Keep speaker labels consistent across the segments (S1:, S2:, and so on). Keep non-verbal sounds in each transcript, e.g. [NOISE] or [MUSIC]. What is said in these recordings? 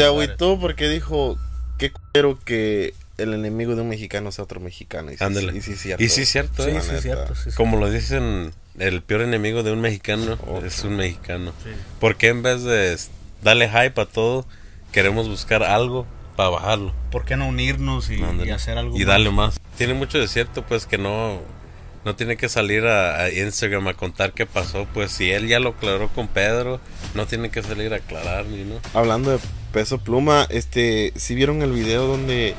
S1: Se agüitó porque dijo, qué culero que el enemigo de un mexicano sea otro mexicano. Y sí,
S2: Ándale.
S1: y sí es cierto.
S2: Y sí cierto,
S3: Sí,
S2: ¿eh?
S3: sí, cierto. sí, sí.
S2: Como lo dicen, el peor enemigo de un mexicano es un mexicano.
S3: Sí.
S2: ¿Por qué en vez de darle hype a todo, queremos buscar algo para bajarlo?
S3: ¿Por qué no unirnos y, y hacer algo
S2: Y
S3: más?
S2: darle más. Tiene mucho de cierto, pues que no, no tiene que salir a, a Instagram a contar qué pasó. Pues si él ya lo aclaró con Pedro, no tiene que salir a aclarar ni no.
S1: Hablando de peso pluma, este, si vieron el video donde,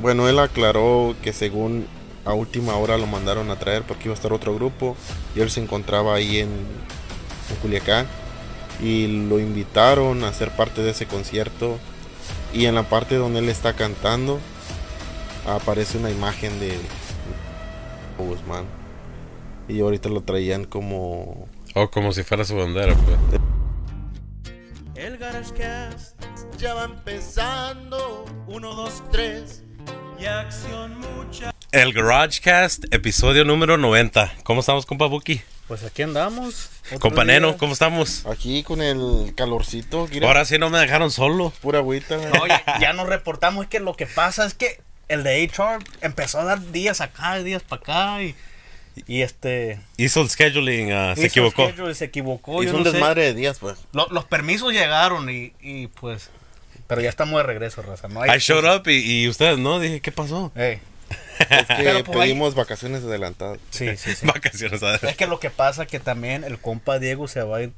S1: bueno, él aclaró que según a última hora lo mandaron a traer porque iba a estar otro grupo y él se encontraba ahí en, en Culiacán y lo invitaron a ser parte de ese concierto y en la parte donde él está cantando aparece una imagen de Guzmán y ahorita lo traían como
S2: O como si fuera su bandera, pues.
S4: El GarageCast ya va empezando. Uno, dos, tres. Y acción mucha.
S2: El GarageCast, episodio número 90. ¿Cómo estamos, compa Buki?
S3: Pues aquí andamos. otro
S2: Compa
S3: día.
S2: Neno, ¿cómo estamos?
S1: aquí con el calorcito, mira,
S2: Ahora sí no me dejaron solo.
S1: pura agüita.
S3: No, ya, ya nos reportamos. Es que lo que pasa es que el de HR empezó a dar días acá, días para acá. Y, y este.
S2: Hizo el scheduling, se
S3: hizo
S2: equivocó.
S3: schedule y se equivocó.
S1: Hizo
S3: yo
S1: un
S3: no sé.
S1: desmadre de días, pues.
S3: Lo- los permisos llegaron y, y pues. Pero ya estamos de regreso, raza. No hay
S2: I showed up y, y ustedes no, dije, ¿qué pasó?
S3: Ey,
S1: Es que [LAUGHS]
S3: Pero, pues, ahí-
S1: pedimos vacaciones adelantadas.
S3: sí, sí, sí. [LAUGHS]
S2: Vacaciones, ¿sabes?
S3: es que lo que pasa que también el compa Diego se va a ir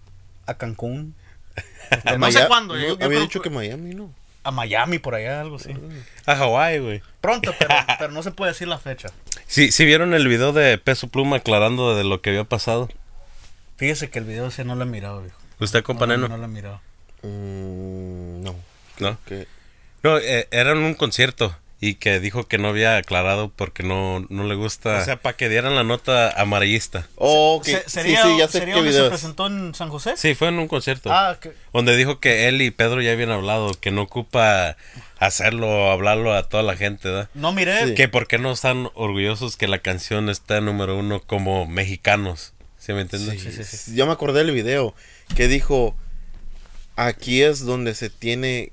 S3: a Cancún. [LAUGHS] Este, no
S1: Maya-
S3: sé cuándo.
S1: no,
S3: yo- yo
S1: había
S3: creo
S1: dicho que
S3: que
S1: Miami, ¿no?
S3: a Miami por allá, algo así.
S2: A Hawái, güey.
S3: Pronto, pero, pero no se puede decir la fecha.
S2: Sí, sí vieron el video de Peso Pluma aclarando de lo que había pasado.
S3: Fíjese que el video ese no lo he mirado, viejo.
S2: ¿Usted, compa
S3: no, lo he mirado.
S1: Mm, no.
S2: ¿No? No, eh, era en un concierto y que dijo que no había aclarado porque no, no le gusta. O sea, para que dieran la nota amarillista.
S1: Oh, que
S3: Se-
S1: sí,
S3: ¿Sería,
S1: sí, ya sé
S3: sería
S1: qué
S3: donde se
S1: es.
S3: presentó en San José?
S2: Sí, fue en un concierto.
S3: Ah, que,
S2: Donde dijo que él y Pedro ya habían hablado, que no ocupa hacerlo, hablarlo a toda la gente, ¿verdad?
S3: no miré.
S1: Sí.
S2: Que por qué no están orgullosos que la canción está número uno como mexicanos. ¿Sí me entiendes?
S3: Sí, sí, sí.
S1: Ya me acordé del video que dijo, aquí es donde se tiene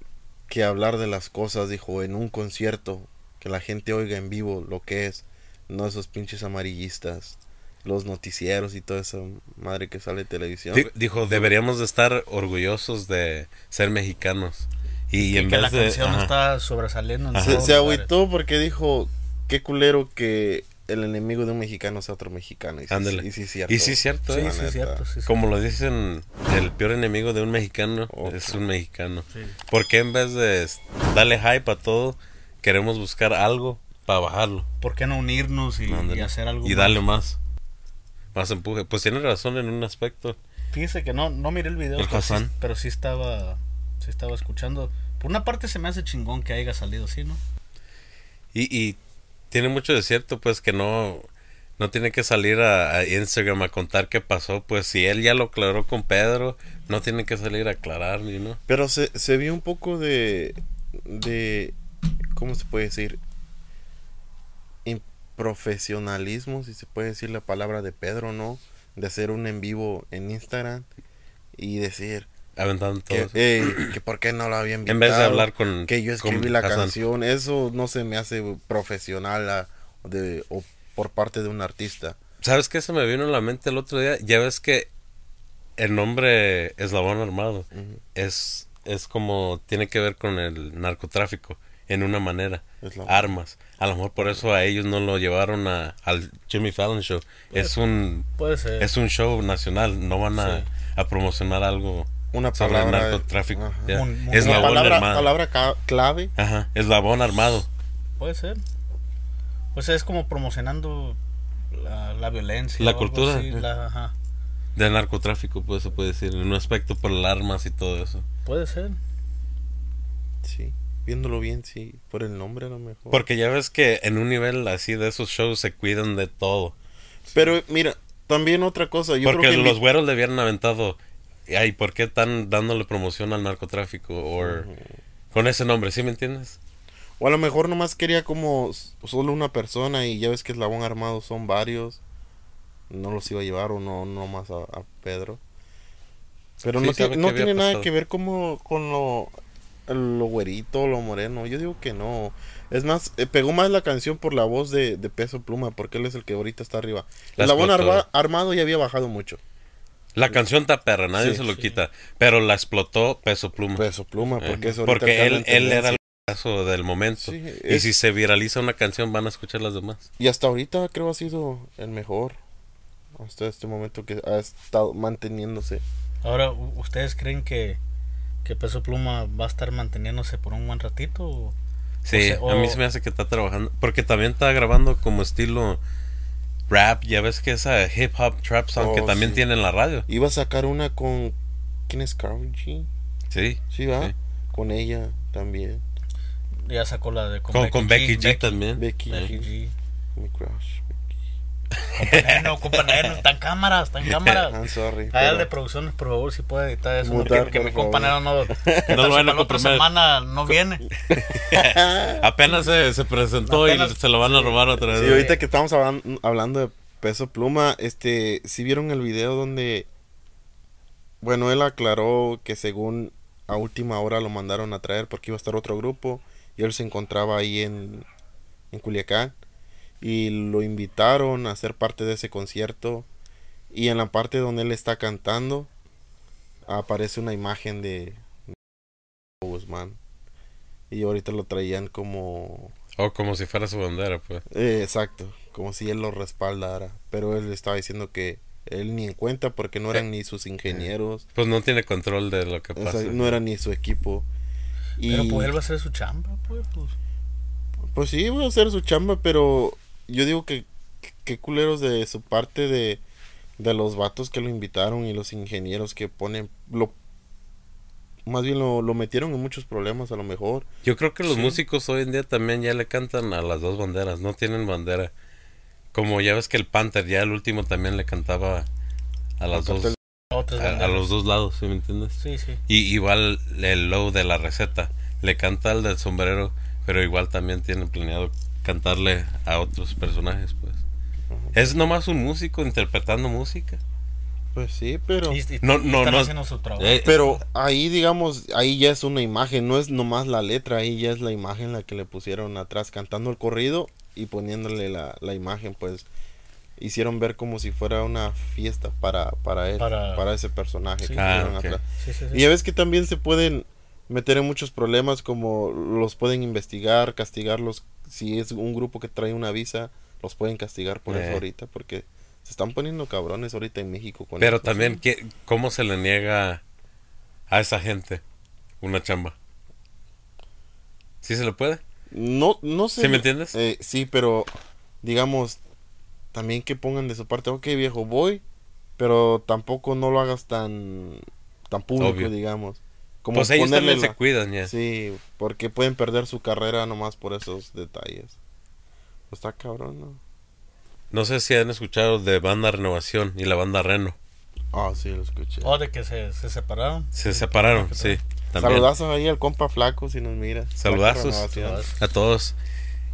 S1: que hablar de las cosas, dijo, en un concierto, que la gente oiga en vivo lo que es, no esos pinches amarillistas, los noticieros y toda esa madre que sale en televisión.
S2: Di- Dijo, deberíamos de estar orgullosos de ser mexicanos. Y,
S3: Y
S2: en
S3: que
S2: vez
S3: la
S2: de...
S3: canción
S2: ajá.
S3: está sobresaliendo. en.
S1: Se, se agüitó porque dijo, qué culero que el enemigo de un mexicano sea otro mexicano. Y sí,
S2: Ándale.
S1: y sí es cierto.
S2: Y sí es cierto,
S3: Sí,
S2: ¿eh?
S3: Sí, cierto. Sí.
S2: Como lo dicen, el peor enemigo de un mexicano es un mexicano.
S3: Sí.
S2: ¿Por qué en vez de darle hype a todo, queremos buscar algo para bajarlo?
S3: ¿Por qué no unirnos y, hacer algo
S2: Y
S3: más?
S2: darle más. Más empuje. Pues tiene razón en un aspecto.
S3: Fíjese que no, no miré el video,
S2: El
S3: pero sí,
S2: Hassan.
S3: pero sí estaba, sí estaba escuchando. Por una parte se me hace chingón que haya salido así, ¿no?
S2: Y, y tiene mucho de cierto, pues que no, no tiene que salir a, a Instagram a contar qué pasó. Pues si él ya lo aclaró con Pedro, no tiene que salir a aclarar ni no.
S1: Pero se, se vio un poco de, de, ¿cómo se puede decir? Improfesionalismo, si se puede decir la palabra de Pedro, ¿no? De hacer un en vivo en Instagram y decir
S2: Aventando todo.
S1: que,
S2: eso.
S1: "Ey, que por qué no lo habían
S2: en vez de
S1: invitado,
S2: hablar con.
S1: que yo escribí la
S2: Hassan.
S1: canción, eso no se me hace profesional a- de, o por parte de un artista.
S2: ¿Sabes qué se me vino a la mente el otro día? Ya ves que el nombre Eslabón Armado
S1: Ujú.
S2: es, es como tiene que ver con el narcotráfico en una manera.
S1: Eslabón.
S2: Armas. A lo mejor por eso a ellos no lo llevaron a, al Jimmy Fallon Show. Es un
S3: Puede ser.
S2: es un show nacional. No van a,
S3: Sí.
S2: a promocionar algo
S1: Una
S2: sobre el
S1: palabra.
S2: narcotráfico.
S1: ajá.
S2: Ya.
S3: Un- un-
S1: Una
S2: Eslabón
S1: palabra,
S2: armado.
S1: palabra clave.
S2: Ajá. Eslabón armado.
S3: Puede ser. Pues es como promocionando la, la violencia.
S2: La
S3: o
S2: cultura,
S3: así, la- ajá.
S2: De narcotráfico, pues se puede decir. En un aspecto por las armas y todo eso.
S3: Puede ser.
S1: Sí, viéndolo bien, sí, por el nombre a lo mejor.
S2: Porque ya ves que en un nivel así de esos shows se cuidan de todo.
S1: Pero mira, también otra cosa, yo
S2: Porque
S1: creo que
S2: los güeros le hubieran aventado. Ay, ¿por qué están dándole promoción al narcotráfico? O con ese nombre, ¿sí me entiendes?
S1: o a lo mejor nomás quería como solo una persona y ya ves que Eslabón Armado son varios. No los iba a llevar o no nomás a, a Pedro. Pero
S2: Sí,
S1: no, no tiene nada que ver como con lo lo güerito, lo moreno. Yo digo que no. Es más, eh, pegó más la canción por la voz de, de Peso Pluma, porque él es el que ahorita está arriba.
S2: La
S1: El Labón
S2: explotó.
S1: Arma- Armado ya había bajado mucho.
S2: La canción está perra, nadie
S1: Sí,
S2: se lo
S3: sí.
S2: quita. Pero la explotó Peso Pluma.
S1: Peso Pluma, porque es ahorita
S2: porque él, él era el caso del momento.
S1: Sí,
S2: Y si se viraliza una canción, van a escuchar las demás.
S1: Y hasta ahorita creo ha sido el mejor. Hasta este momento que ha estado manteniéndose.
S3: Ahora, ¿u- ¿ustedes creen que, que Peso Pluma va a estar manteniéndose por un buen ratito? o-
S2: Sí,
S3: O sea,
S2: a mí se me hace que está trabajando. Porque también está grabando como estilo rap. Ya ves que esa hip hop trap song que
S1: Oh,
S2: también
S1: sí.
S2: tiene en la radio.
S1: Iba a sacar una con. ¿Quién es Karol G?
S2: Sí.
S1: Sí, va.
S2: Sí.
S1: Con ella también.
S3: Ya sacó la de con,
S2: Con, con Becky G,
S3: Becky,
S2: también.
S1: Becky
S3: Becky
S1: G.
S3: G.
S1: Mi crush.
S3: Compa Neno, compa Neno, está en cámaras, está en cámaras. [LAUGHS]
S1: I'm sorry.
S3: El
S1: pero-
S3: de producciones, por favor, si puede editar eso. no,
S1: Mutar,
S3: que, que
S1: por
S3: mi compañero no. que
S2: No [LAUGHS] lo van a
S3: otra semana no [LAUGHS] viene.
S2: Apenas se, se presentó
S3: Apenas-
S2: y se lo van a robar otra vez.
S1: Sí, ahorita que estamos hablan- hablando de Peso Pluma, este, si vieron el video donde, bueno, él aclaró que según a última hora lo mandaron a traer porque iba a estar otro grupo y él se encontraba ahí en, en Culiacán y lo invitaron a ser parte de ese concierto y en la parte donde él está cantando aparece una imagen de Guzmán y ahorita lo traían como
S2: O como si fuera su bandera, pues.
S1: eh, exacto, como si él lo respaldara. Pero él estaba diciendo que él ni en cuenta porque no eran ni sus ingenieros,
S2: Pues no tiene control de lo que
S1: o sea,
S2: pasa.
S1: no era ni su equipo. Y
S3: Pero pues él va a hacer su chamba, pues. pues.
S1: pues sí, va a hacer su chamba, pero yo digo que qué culeros de su parte de, de los vatos que lo invitaron y los ingenieros que ponen lo más bien lo, lo metieron en muchos problemas a lo mejor.
S2: Yo creo que los
S3: Sí.
S2: músicos hoy en día también ya le cantan a las dos banderas, no tienen bandera. Como ya ves que el Panther, ya el último también le cantaba a las dos.
S3: A
S2: a, los dos lados, ¿sí me entiendes?
S3: Sí, sí.
S2: Y igual el low de la receta, le canta al del sombrero, pero igual también tiene planeado cantarle a otros personajes, pues. Es nomás un músico interpretando música.
S1: Pues sí, pero
S3: Y, y-
S2: No,
S3: y
S2: no,
S3: están
S2: no.
S3: haciendo su trabajo.
S2: Eh,
S1: Pero ahí, digamos, ahí ya es una imagen, no es nomás la letra, ahí ya es la imagen la que le pusieron atrás, cantando el corrido y poniéndole la, la imagen, pues hicieron ver como si fuera una fiesta para, para él,
S3: Para-
S1: para, ese personaje.
S3: Sí.
S1: que
S2: Ah,
S1: pusieron
S2: ok.
S1: atrás.
S3: Sí, sí, sí.
S1: Y ya ves que también se pueden meter en muchos problemas, como los pueden investigar, castigarlos, si es un grupo que trae una visa, los pueden castigar por
S2: Eh.
S1: eso ahorita, porque se están poniendo cabrones ahorita en México. Con
S2: Pero
S1: esto.
S2: también, ¿qué, ¿cómo se le niega a esa gente una chamba? ¿Sí se le puede?
S1: No, no sé.
S2: ¿Sí me entiendes?
S1: Eh, sí, pero digamos, también que pongan de su parte, ok viejo, voy, pero tampoco no lo hagas tan, tan público,
S2: Obvio.
S1: digamos. Como
S2: pues ellos también se cuidan ya.
S1: Sí, porque pueden perder su carrera nomás por esos detalles. Pues está cabrón, ¿no?
S2: No sé si han escuchado de Banda Renovación y la banda Reno.
S1: Ah, sí, lo escuché.
S3: O de que se, se separaron.
S2: Se separaron, sí. También.
S1: Saludazos ahí al compa flaco si nos mira.
S2: Saludazos. A todos.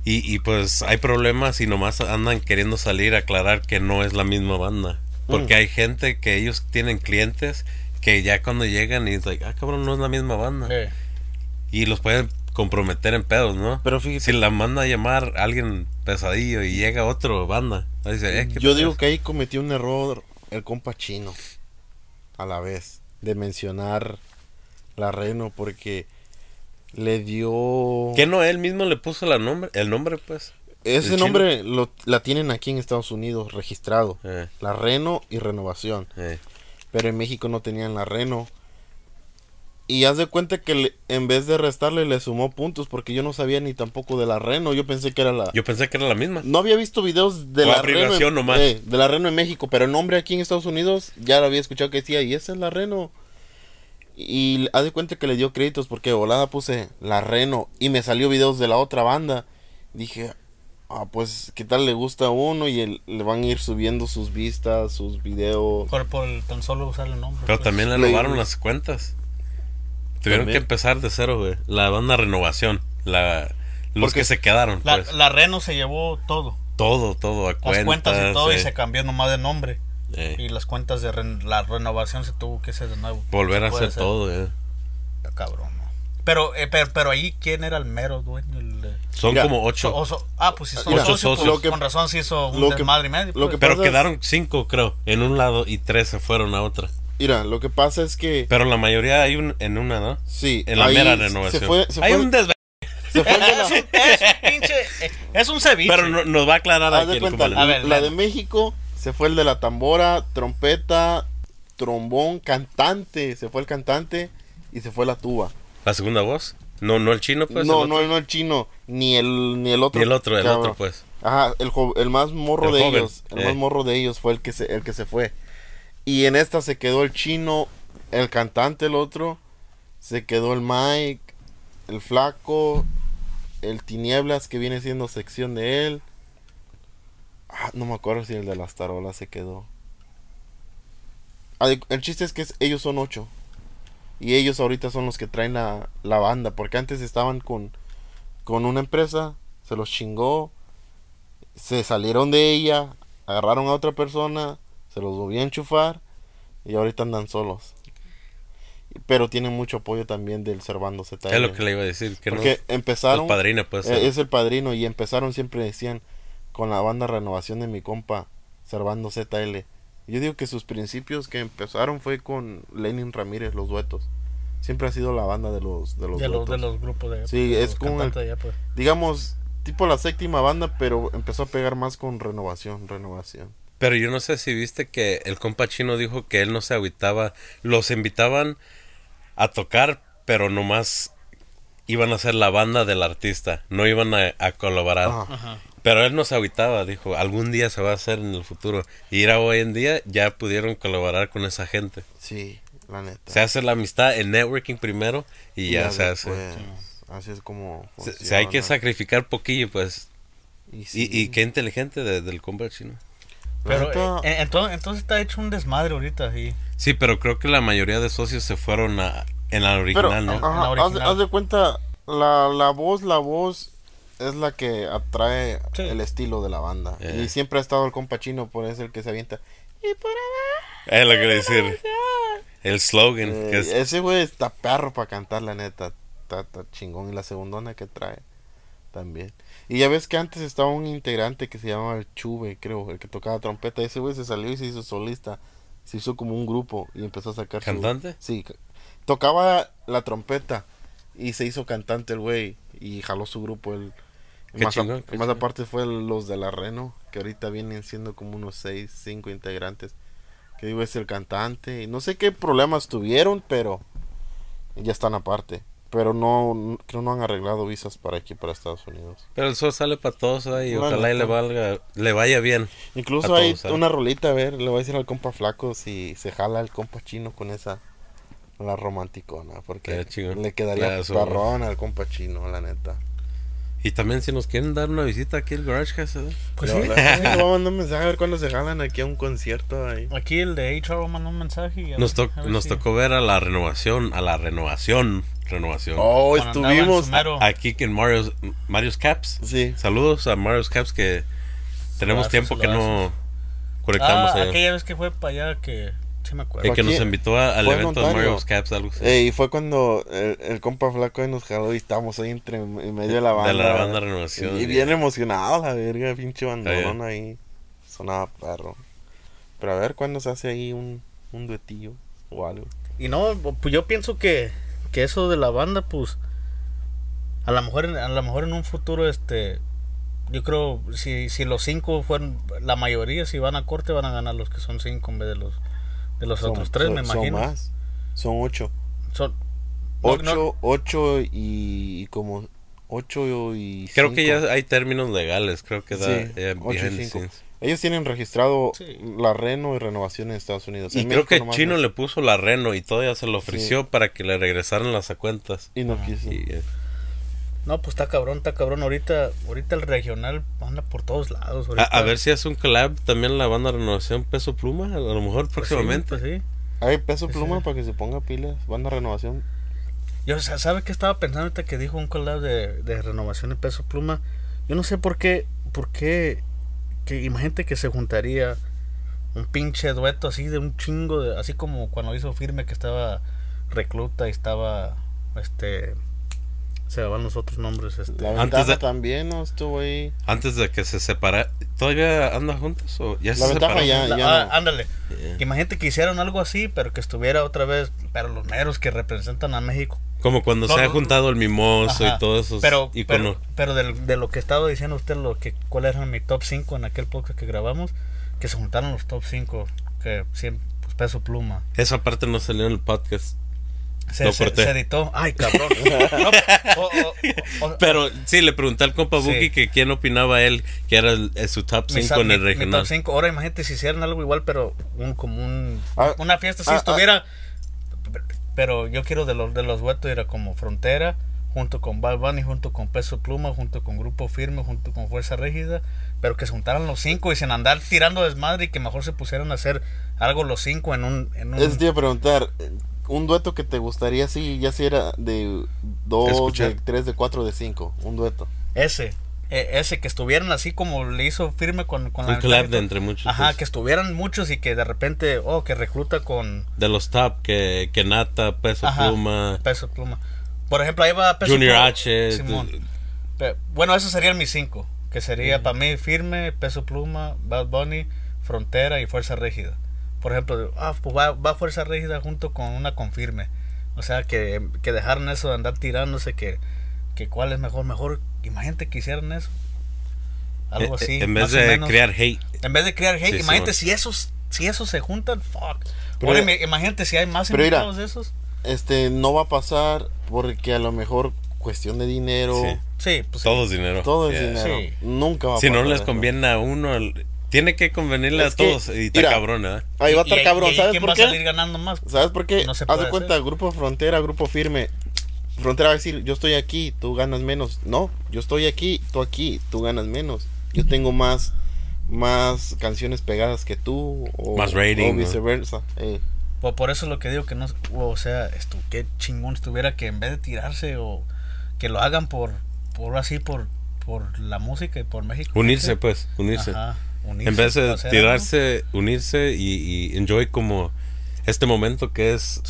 S2: Y, y pues hay problemas y nomás andan queriendo salir a aclarar que no es la misma banda. Porque
S1: Mm.
S2: hay gente que ellos tienen clientes que ya cuando llegan y es like, ah, cabrón, no es la misma banda.
S3: Eh,
S2: Y los pueden comprometer en pedos, ¿no?
S1: Pero fíjate,
S2: Si la manda a llamar alguien pesadillo y llega otro banda, dice, eh, ¿qué
S1: yo digo que ahí cometió un error el compa chino. A la vez. De mencionar la Reno porque le dio...
S2: ¿Que no él mismo le puso la nombre, el nombre, pues?
S1: Ese nombre lo, la tienen aquí en Estados Unidos registrado.
S2: Eh,
S1: La Reno y Renovación.
S2: eh.
S1: Pero en México no tenían la Reno. Y haz de cuenta que le- en vez de restarle le sumó puntos porque yo no sabía ni tampoco de la Reno. Yo pensé que era la...
S2: Yo pensé que era la misma.
S1: No había visto videos de
S2: O
S1: la Reno. en-
S2: nomás.
S1: eh, de la Reno en México, pero el nombre aquí en Estados Unidos ya lo había escuchado que decía, y esa es la Reno. Y haz de cuenta que le dio créditos porque volada puse la Reno y me salió videos de la otra banda. Dije, ah, pues, ¿qué tal le gusta a uno? Y el- le van a ir subiendo sus vistas, sus videos.
S3: por, por el tan solo usar el nombre.
S2: Pero
S3: pues.
S2: también le robaron las cuentas. Tuvieron
S1: También.
S2: que empezar de cero, güey. La banda Renovación. La, los
S1: Porque
S2: que se quedaron,
S3: La,
S2: pues.
S3: la Reno se llevó todo.
S2: Todo, todo, a
S3: Las
S2: cuentas.
S3: cuentas y todo y
S2: eh,
S3: se cambió nomás de nombre.
S2: eh,
S3: Y las cuentas de ren- la renovación se tuvo que hacer de nuevo.
S2: volver a
S3: puede
S2: hacer todo, eh.
S3: Está Cabrón. Pero, eh, pero, pero ahí, ¿quién era el mero dueño? El, eh,
S2: Son
S1: Mira,
S2: como ocho.
S3: ah, pues si son
S1: Mira,
S3: socios, pues,
S2: lo
S1: que-
S3: con razón se hizo un
S1: lo que-
S3: desmadre y medio.
S1: lo
S3: pues.
S1: que
S2: pero quedaron cinco, creo, en un lado y tres se fueron a otra.
S1: Mira, lo que pasa es que.
S2: Pero la mayoría hay un, en una, ¿no?
S1: Sí,
S2: En la mera
S1: se
S2: renovación.
S1: fue- se
S2: hay un desve-
S1: se fue el de la-
S3: es, [LAUGHS] un, es un pinche. Es un ceviche.
S2: Pero no- nos va a aclarar
S1: Haz
S2: aquí
S1: de
S2: el
S1: cuenta,
S2: compadre.
S3: A ver,
S1: la de México se fue el de la tambora, trompeta, trombón, cantante, se fue el cantante y se fue la tuba.
S2: La segunda voz. No, no el chino, pues.
S1: no,
S2: el
S1: no, no el chino, ni el ni el otro.
S2: Ni el otro, el
S1: cabrón.
S2: otro, pues.
S1: Ajá, el, el más morro
S2: El
S1: de
S2: joven,
S1: ellos, el
S2: eh.
S1: más morro de ellos fue el que se el que se fue. Y en esta se quedó el chino, el cantante el otro, se quedó el Mike, el flaco, el tinieblas que viene siendo sección de él. Ah, no me acuerdo si el de las tarolas se quedó. Ah, El chiste es que ellos son ocho. Y ellos ahorita son los que traen la, la banda. Porque antes estaban con, con una empresa. Se los chingó. Se salieron de ella. Agarraron a otra persona. Se los volvió a enchufar. Y ahorita andan solos. Pero tienen mucho apoyo también del Servando ZL.
S2: Es lo que le iba a decir. Que
S1: Porque
S2: no,
S1: empezaron.
S2: el padrino, pues.
S1: Eh, es el padrino y empezaron siempre decían con la banda Renovación de mi compa Servando ZL. Yo digo que sus principios que empezaron fue con Lenin Ramírez los duetos. Siempre ha sido la banda de los de los
S3: de, los,
S1: duetos.
S3: de los grupos de.
S1: Sí,
S3: de
S1: es como el-
S3: allá, pues.
S1: Digamos tipo la séptima banda, pero empezó a pegar más con Renovación, Renovación.
S2: Pero yo no sé si viste que el compa chino dijo que él no se agüitaba. Los invitaban a tocar, pero nomás iban a ser la banda del artista. No iban a, a colaborar.
S1: Ajá.
S3: Ajá.
S2: Pero él no se agüitaba, dijo, algún día se va a hacer en el futuro. Y era hoy en día ya pudieron colaborar con esa gente.
S1: Sí, la neta.
S2: Se hace la amistad, el networking primero y ya se hace.
S1: Así es como
S2: Se, se hay que
S1: funciona.
S2: sacrificar poquillo, pues.
S1: Y, sí,
S2: y qué inteligente de- del compa chino.
S3: Pero
S1: neta,
S3: eh, entonces, entonces está hecho un desmadre ahorita, sí.
S2: Sí, pero creo que la mayoría de socios se fueron a, en la
S1: Pero,
S2: original, ¿no?
S1: ajá,
S3: La
S1: haz, haz de cuenta, la, la voz, la voz es la que atrae
S3: Sí.
S1: el estilo de la banda.
S2: Eh.
S1: Y siempre ha estado el compa chino, por eso es el que se avienta. Y por
S2: Es lo que le decir. [LAUGHS] El slogan.
S1: abajo.
S2: que
S1: Eh,
S2: es-
S1: Ese güey está perro para cantar, la neta. Está, está chingón. Y la segundona que trae también. Y ya ves que antes estaba un integrante que se llamaba el Chube, creo, el que tocaba trompeta. Ese güey se salió y se hizo solista. Se hizo como un grupo y empezó a sacar su-
S2: ¿Cantante?
S1: Sí, ca- tocaba la trompeta y se hizo cantante el güey y jaló su grupo el
S2: Qué
S1: más, a-
S2: chingón, qué
S1: más aparte fue los de la Reno que ahorita vienen siendo como unos seis, cinco integrantes. Que digo es el cantante y no sé qué problemas tuvieron pero ya están aparte. Pero no creo no han arreglado visas para aquí para Estados Unidos.
S2: Pero el sol sale para todos ¿eh? y
S1: La
S2: ojalá y le valga, le vaya bien.
S1: incluso
S2: A
S1: hay
S2: todos,
S1: una rolita a ver le voy a decir al compa flaco si se jala el compa chino con esa la romanticona porque le quedaría parrón al compa chino la neta
S2: Y también si nos quieren dar una visita aquí al Garage Cast, ¿eh?
S3: Pues sí.
S1: voy a mandar un [LAUGHS] mensaje a ver cuándo se jalan aquí a un concierto ahí.
S3: Aquí el de HR mandó un mensaje. y a
S2: Nos,
S3: ver-
S2: to-
S3: a ver
S2: nos
S3: si-
S2: tocó ver a la renovación, a la renovación, renovación.
S1: Oh,
S3: cuando
S1: estuvimos.
S2: Aquí en Mario's, Mario's Caps.
S1: Sí.
S2: Saludos a Mario's Caps que tenemos
S3: Saludazos,
S2: tiempo que no conectamos
S3: Ah,
S2: allá.
S3: aquella vez que fue para allá que sí me acuerdo.
S2: El que
S1: Aquí-
S2: nos invitó a- al evento de. Mario's Caps, algo así.
S1: Eh, y fue cuando el, el compa flaco ahí nos jaló y estábamos ahí entre en medio de la banda.
S2: de la banda Renovación.
S1: Y bien emocionado la verga, pinche bandolón ahí. Sonaba perro. Pero a ver cuándo se hace ahí un, un duetillo o algo.
S3: Y no, pues yo pienso que, que eso de la banda, pues, a lo mejor, en- a lo mejor en un futuro, este, yo creo, si, si los cinco fueron, la mayoría, si van a corte, van a ganar los que son cinco en vez de los, de los
S1: Son-
S3: otros tres,
S1: son-
S3: me imagino.
S1: Son más. Son ocho.
S3: Son- no,
S1: Ocho,
S3: no,
S1: ocho y, y como ocho y
S2: Creo que ya hay términos legales, creo que da
S1: Sí,
S2: eh,
S1: ocho y
S2: behind the
S1: cinco.
S2: scenes.
S1: Ellos tienen registrado
S3: Sí.
S1: la Reno y renovación en Estados Unidos.
S2: Y
S1: En
S2: creo
S1: México
S2: que
S1: nomás
S2: Chino
S1: no.
S2: le puso la reno y todavía se lo ofreció para que le regresaran las cuentas.
S1: Y no quiso.
S2: Y, eh,
S3: no, pues está cabrón, está cabrón. Ahorita, ahorita el regional anda por todos lados.
S2: a, ver si hace un collab también la banda Renovación Peso Pluma, a lo mejor
S3: Pues sí,
S2: próximamente.
S3: pues sí.
S1: Hay peso
S3: Sí,
S1: pluma
S3: sí.
S1: para que se ponga pilas. Banda renovación.
S3: Yo, sa- ¿sabe qué estaba pensando ahorita que dijo un collab de, de renovación de peso pluma? Yo no sé por qué, por qué, que imagínate que se juntaría un pinche dueto así de un chingo de, así como cuando hizo firme que estaba recluta y estaba, este, se van los otros nombres. Este.
S1: La
S2: Antes
S1: ventaja
S2: de-
S1: también no estuvo ahí.
S2: Antes de que se separa, ¿todavía andan juntos o ya
S1: La
S2: se
S1: ventaja
S2: separaron?
S1: ya-
S3: La- ah,
S1: no.
S3: ándale.
S2: Yeah.
S3: Imagínate que hicieran algo así, pero que estuviera otra vez. Pero los meros que representan a México.
S2: Como cuando
S3: No,
S2: se ha juntado el mimoso
S3: Ajá.
S2: y todos esos
S3: Pero,
S2: iconos.
S3: pero, de, lo que estaba diciendo usted, lo que cuál era mi top 5 en aquel podcast que grabamos, que se juntaron los top 5, que siempre, pues peso pluma.
S2: Esa parte no salió en el podcast.
S3: Se,
S2: Lo corté.
S3: se editó. Ay, cabrón. [LAUGHS] No,
S2: Pero sí, le pregunté al compa
S3: Sí.
S2: Buki que quién opinaba él que era el- el- su top
S3: mi
S2: 5
S3: sa-
S2: en el
S3: mi
S2: regional.
S3: top 5. Ahora imagínate si hicieran algo igual, pero un, como un,
S1: Ah,
S3: una fiesta si
S1: ah,
S3: estuviera. Pero yo quiero de los de los duetos era como Frontera, junto con Bad Bunny, junto con Peso Pluma, junto con Grupo Firme, junto con Fuerza Rígida, pero que se juntaran los cinco y sin andar tirando desmadre y que mejor se pusieran a hacer algo los cinco en un. En un
S1: Eso te iba a preguntar. Un dueto que te gustaría, sí, ya si era de dos,
S2: Escuchar.
S1: de tres, de cuatro, de cinco. Un dueto.
S3: ese. eh, ese, que estuvieran así como le hizo firme con, con
S2: Un
S3: la
S2: collab de entre muchos,
S3: Ajá,
S2: pues.
S3: que estuvieran muchos y que de repente, oh, que recluta con
S2: De los top, que, que Nata, Peso
S3: Ajá,
S2: Pluma,
S3: Peso Pluma. Por ejemplo, ahí va Peso
S2: Junior
S3: Pluma.
S2: H.
S3: Simón.
S2: de-
S3: Bueno, esos serían mis cinco. Que sería para mí Firme, Peso Pluma, Bad Bunny, Frontera y Fuerza Rígida. Por ejemplo, ah, pues va, va Fuerza Rígida junto con una con Firme. O sea, que, que dejaron eso de andar tirándose, que, que cuál es mejor. Mejor, imagínate que hicieran eso. Algo
S2: eh,
S3: así.
S2: En vez de
S3: menos.
S2: crear hate.
S3: En vez de crear hate,
S2: Sí,
S3: imagínate si esos, si esos se juntan, fuck.
S1: Pero-
S3: Ahora, imi- imagínate si hay más
S1: pero mira,
S3: invitados de esos.
S1: Este, no va a pasar porque a lo mejor cuestión de dinero.
S2: Sí.
S3: Sí, pues sí.
S2: Todo es dinero.
S1: Todo es
S2: Yeah.
S1: dinero.
S3: Sí.
S1: Nunca va a
S2: Si no
S1: pasar
S2: les
S1: eso.
S2: conviene a uno, tiene que convenirle
S1: Es
S2: a
S1: que,
S2: todos. Y está
S1: mira,
S2: cabrón, ¿eh?
S1: Ahí va a estar
S3: y-
S1: cabrón,
S3: y-
S1: ¿sabes
S3: ¿quién
S1: por
S3: va
S1: qué?
S3: a salir ganando más?
S1: ¿Sabes por qué?
S3: No se
S1: Haz de cuenta,
S3: hacer.
S1: Grupo Frontera, Grupo Firme. Frontera va a decir, yo estoy aquí, tú ganas menos. No, yo estoy aquí, tú aquí, tú ganas menos. Yo tengo más más canciones pegadas que tú o,
S2: Más rating,
S1: o
S2: ¿no?
S1: viceversa. Eh,
S3: Por, por eso lo que digo que no, o sea, esto, qué chingón estuviera que en vez de tirarse o que lo hagan por, por así, por, por la música y por México.
S2: Unirse, pues, unirse.
S3: Ajá, unirse,
S2: En vez de tirarse, unirse y, y enjoy como este momento que es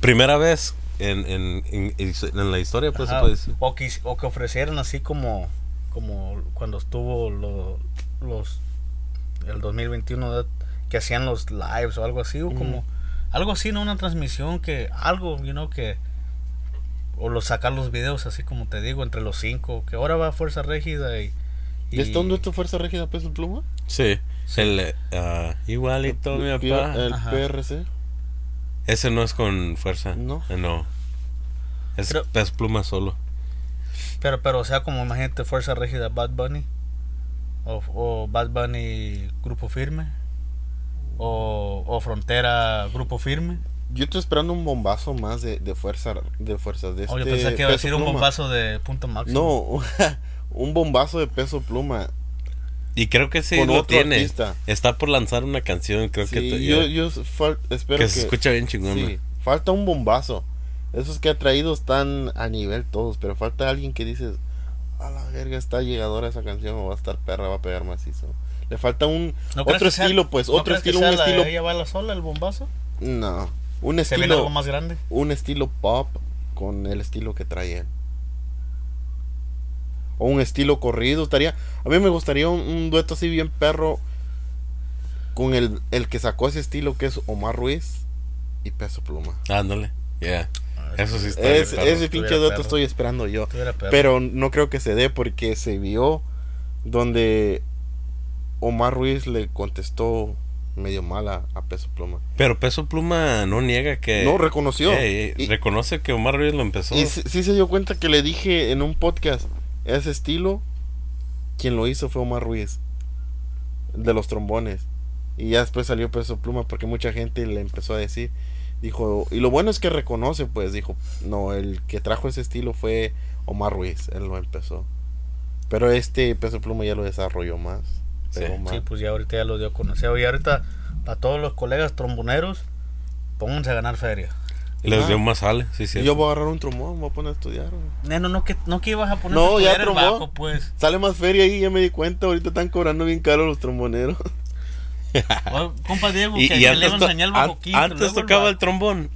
S2: primera vez en, en, en, en la historia, pues se
S3: Ajá,
S2: puede decir.
S3: o, que, o que ofrecieran así como, como cuando estuvo lo- los el 2021 de- que hacían los lives o algo así o como algo así no una transmisión que algo you know que o los sacar los videos así como te digo entre los cinco que ahora va Fuerza Régida y,
S1: ¿Y está un dueto Fuerza Rígida Peso Pluma?
S2: Sí. El, ah, igualito, mi
S1: El,
S2: papá.
S1: el
S3: Ajá.
S1: PRC.
S2: Ese no es con fuerza.
S1: No.
S2: Eh, No. Es
S3: Pero-
S2: pez pluma solo.
S3: pero pero o sea como imagínate Fuerza Régida Bad Bunny o, o Bad Bunny Grupo Firme o, o Frontera Grupo Firme
S1: Yo estoy esperando un bombazo más de, de fuerza de fuerzas de
S3: Oh, yo
S1: este
S3: pensé que iba a decir un bombazo de punto máximo.
S1: No, [LAUGHS] un bombazo de peso pluma.
S2: Y creo que sí
S1: Con
S2: lo
S1: otro
S2: tiene.
S1: artista.
S2: Está por lanzar una canción, creo
S1: Sí,
S2: que te-
S1: yo, yo espero
S2: que
S1: que,
S2: se escucha bien chingón.
S1: sí, falta un bombazo. Esos que ha traído están a nivel todos, pero falta alguien que dices, a la verga está llegadora esa canción o va a estar perra, va a pegar macizo. Le falta un
S3: ¿No crees
S1: otro
S3: sea-
S1: estilo, pues,
S3: ¿no
S1: otro
S3: crees que
S1: estilo, un
S3: sea la
S1: estilo
S3: Ella baila sola, el bombazo.
S1: no, un
S3: Se viene
S1: estilo
S3: algo más grande.
S1: un estilo pop con el estilo que trae él. O un estilo corrido, estaría. A mí me gustaría un, un dueto así bien perro con el, el que sacó ese estilo que es Omar Ruiz y Peso Pluma.
S2: Ándale. Yeah. Eso sí está
S1: Es-
S2: bien
S1: ese pinche dueto
S3: perro.
S1: estoy esperando yo. Pero no creo que se dé porque se vio donde Omar Ruiz le contestó medio mala a Peso Pluma.
S2: Pero Peso Pluma no niega que.
S1: No, reconoció. Y-
S2: reconoce que Omar Ruiz lo empezó.
S1: Y sí, sí se dio cuenta que le dije en un podcast, ese estilo, quien lo hizo fue Omar Ruiz, de los trombones. Y ya después salió Peso Pluma porque mucha gente le empezó a decir, dijo, y lo bueno es que reconoce, pues dijo, no, el que trajo ese estilo fue Omar Ruiz, él lo empezó. Pero este Peso Pluma ya lo desarrolló más.
S2: Sí,
S1: pegó más.
S3: Sí, pues ya ahorita ya lo dio a conocer. Y ahorita, para todos los colegas tromboneros, pónganse a ganar feria.
S2: Les
S1: Ah.
S2: dio más sale, sí,
S1: Y
S2: sí.
S1: yo voy a agarrar un trombón, me voy a poner a estudiar. güey.
S3: Neno, no que, no que ibas a poner
S1: No, ya
S3: el
S1: trombón.
S3: bajo, pues.
S1: Sale más feria ahí, ya me di cuenta, ahorita están cobrando bien caro los tromboneros.
S3: Oh, compa Diego,
S2: Y,
S3: que,
S2: y antes,
S3: le iba a enseñar el bajo
S2: antes
S3: luego
S2: tocaba
S3: bajo.
S2: el trombón.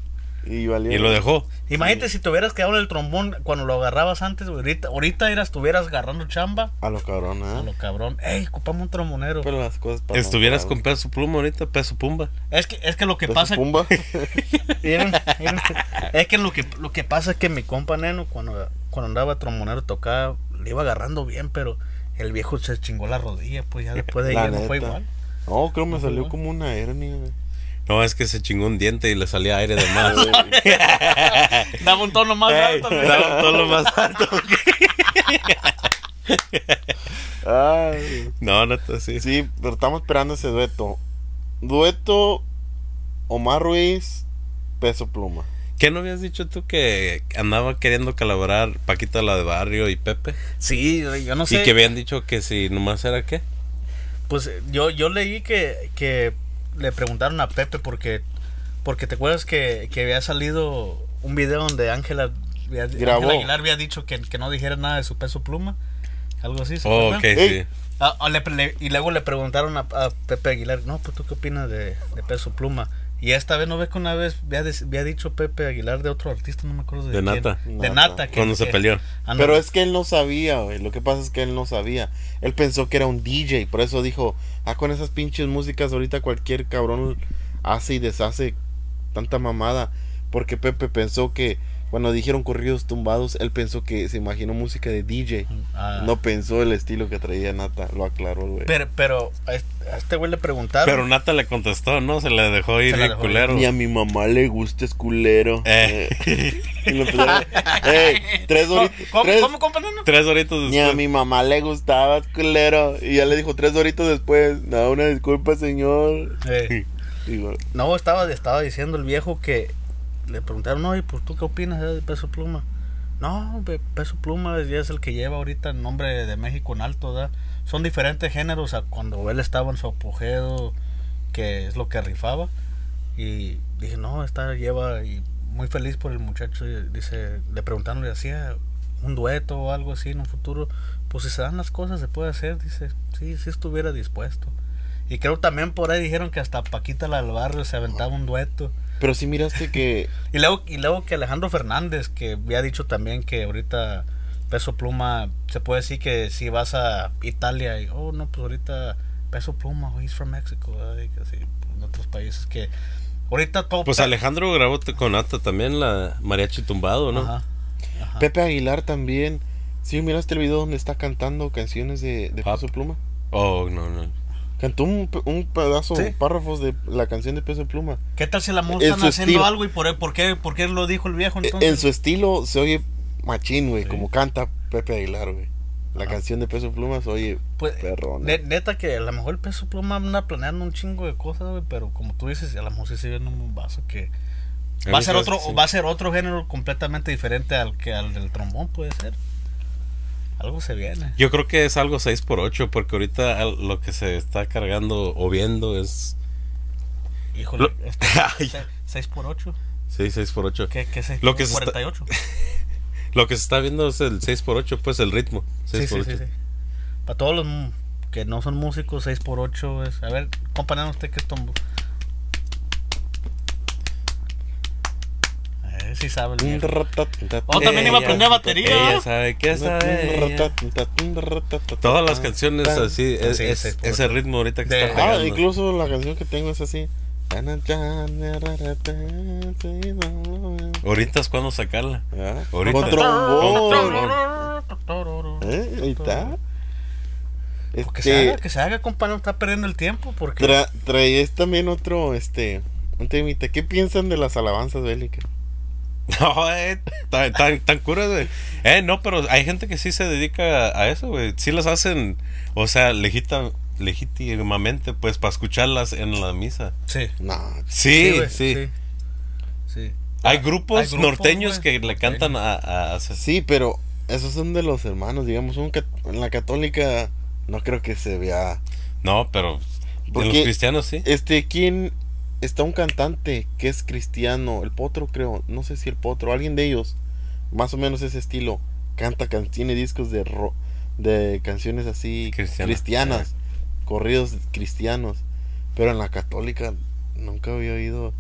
S1: Y, valió.
S2: Y lo dejó.
S3: Imagínate si te hubieras quedado en el trombón cuando lo agarrabas antes, güey. Ahorita, ahorita eras, estuvieras agarrando chamba.
S1: A lo cabrón,
S3: A
S1: ¿eh?
S3: lo cabrón. Ey, ocupamos un trombonero.
S1: Pero las cosas pasan
S2: Estuvieras
S1: por
S2: con peso pluma ahorita, peso pumba.
S3: Es que, es que lo que
S1: Peso
S3: pasa.
S1: Pumba. [LAUGHS]
S3: Miren, miren. es que lo que lo que pasa es que mi compa neno, cuando, cuando andaba trombonero tocaba, le iba agarrando bien, pero el viejo se chingó la rodilla, pues ya después de ahí no fue igual.
S1: No, creo me
S3: No
S1: salió
S3: igual.
S1: como una hernia. güey.
S2: No, es que se chingó un diente y le salía aire de más. [LAUGHS]
S3: Daba un tono más
S2: Ey,
S3: alto.
S2: daba todo lo más alto.
S1: Ay.
S2: No, neta, sí.
S1: Sí, pero estamos esperando ese dueto. Dueto Omar Ruiz, Peso Pluma.
S2: ¿Qué no habías dicho tú que andaba queriendo colaborar Paquita la de Barrio y Pepe?
S3: Sí, yo no sé.
S2: Y que habían dicho que si nomás era qué?
S3: Pues yo, yo leí que, que le preguntaron a Pepe porque, porque te acuerdas que, que había salido un video donde Ángela Aguilar había dicho que, que no dijera nada de su peso pluma. Algo así. ¿se
S2: Oh,
S3: acuerdan?
S2: ok,
S1: Ey.
S2: sí.
S3: Le- le- y luego le preguntaron a, a Pepe Aguilar, no, pues tú qué opinas de, de peso pluma. Y esta vez no ves que una vez había, había dicho Pepe Aguilar de otro artista, no me acuerdo de,
S2: De
S3: quién.
S2: Nata.
S3: De
S1: Nata.
S3: Que-
S2: Cuando se
S3: que-
S2: peleó.
S3: Ah, no.
S1: Pero es que él no sabía, güey. Lo que pasa es que él no sabía. Él pensó que era un DJ. Por eso dijo, ah, con esas pinches músicas ahorita cualquier cabrón hace y deshace tanta mamada. Porque Pepe pensó que cuando dijeron corridos tumbados, él pensó que se imaginó música de DJ.
S3: Ah.
S1: No pensó el estilo que traía Nata. Lo aclaró, el güey.
S3: Pero, pero a este güey le preguntaron.
S2: Pero Nata le contestó, ¿no? Se le dejó ir
S3: dejó
S2: culero.
S1: Ni a mi mamá le gusta es culero.
S2: Eh.
S1: Eh. Y lo empezaron, "Ey, tres
S3: ¿Cómo,
S1: tres-
S3: cómo?
S2: Tres horitos
S1: Ni a
S2: después.
S1: mi mamá le gustaba culero. Y ya le dijo tres horitos después. No, una disculpa, señor.
S3: Eh, [LAUGHS]
S1: Digo,
S3: no, estaba, estaba diciendo el viejo que le preguntaron, y pues tú qué opinas de Peso Pluma. No, pe- Peso Pluma es el que lleva ahorita el nombre de México en alto, ¿verdad? Son diferentes géneros a cuando él estaba en su apogeo, que es lo que rifaba. Y dije, no, está, lleva, y muy feliz por el muchacho. dice, le preguntaron, le hacía un dueto o algo así en un futuro. Pues si se dan las cosas, se puede hacer, dice, sí, sí estuviera dispuesto. Y creo también por ahí dijeron que hasta Paquita la del barrio se aventaba un dueto.
S1: Pero sí miraste que. [LAUGHS]
S3: Y luego, y luego que Alejandro Fernández, que había dicho también que ahorita Peso Pluma, se puede decir que si vas a Italia y, oh, no, pues ahorita Peso Pluma, oh, he's from Mexico, así, en otros países que ahorita todo...
S2: Pues Alejandro grabó con Nata también la mariachi tumbado, ¿no?
S3: Ajá, ajá.
S1: Pepe Aguilar también. Sí, miraste el video donde está cantando canciones de, de. Peso Pluma.
S2: Oh, no, no.
S1: Cantó un, pe- un pedazo,
S3: Sí.
S1: párrafos de la canción de Peso Pluma.
S3: ¿Qué tal si la música
S1: En
S3: están haciendo
S1: estilo.
S3: algo y por, por, qué, por qué lo dijo el viejo
S1: E-
S3: entonces?
S1: En su estilo se oye machín, güey,
S3: Sí.
S1: como canta Pepe Aguilar, güey. La
S3: Ajá.
S1: canción de Peso Pluma se oye
S3: Pues,
S1: perrón.
S3: ne- neta que a lo mejor el peso pluma anda planeando un chingo de cosas, güey, pero como tú dices, a lo mejor sí se viene un vaso que va a ser otro,
S2: sí.
S3: va a ser otro género completamente diferente al que al del trombón puede ser. Algo se viene.
S2: Yo creo que es algo 6 por 8 porque ahorita lo que se está cargando o viendo es...
S3: Híjole,
S2: Lo-
S3: este, [LAUGHS]
S2: Ay.
S3: 6 por 8
S2: Sí, 6 por 8
S3: ¿Qué, qué es?
S2: Lo que se está-
S3: 48. [LAUGHS]
S2: Lo que se está viendo es el 6 por 8 pues el ritmo. 6
S3: Sí, sí,
S2: 8
S3: sí. Para todos los que no son músicos, 6 por 8 es. A ver, compañero, usted que es tombo. Si sabe el. Oh, también iba a aprender batería.
S2: Ella sabe que sabe. ella. Todas las canciones así, es,
S3: Sí,
S2: es- ese ritmo ahorita que
S3: De-
S2: está
S1: Ah,
S2: pegando.
S1: incluso la canción que tengo es así.
S2: Ahorita es cuando sacarla.
S1: Ah,
S2: Ahorita.
S1: Con trombón. ¿Eh? Ahí está.
S3: Que se
S1: Este,
S3: haga, que se haga, compañero, está perdiendo el tiempo porque
S1: tra traes también otro, este, un temita. ¿Qué piensan de las alabanzas bélicas? [LAUGHS]
S2: No, eh, tan, tan, tan curas, güey. Eh, no, pero hay gente que sí se dedica a, a eso, güey. Sí las hacen, o sea, legita, legítimamente, pues, para escucharlas en la misa.
S3: sí.
S1: No,
S2: Sí, sí.
S3: güey, sí. Sí.
S2: Hay grupos
S3: hay grupos,
S2: norteños que le cantan a, a- a-
S1: sí, pero esos son de los hermanos, digamos. Un cat- en la católica no creo que se vea.
S2: No, pero en
S1: Porque-
S2: los cristianos sí.
S1: Este, ¿quién? Está un cantante que es cristiano, el Potro creo, no sé si el Potro, alguien de ellos, más o menos ese estilo, canta, can- tiene discos de ro- de canciones así
S2: Cristiana.
S1: cristianas, corridos cristianos, pero en la católica nunca había oído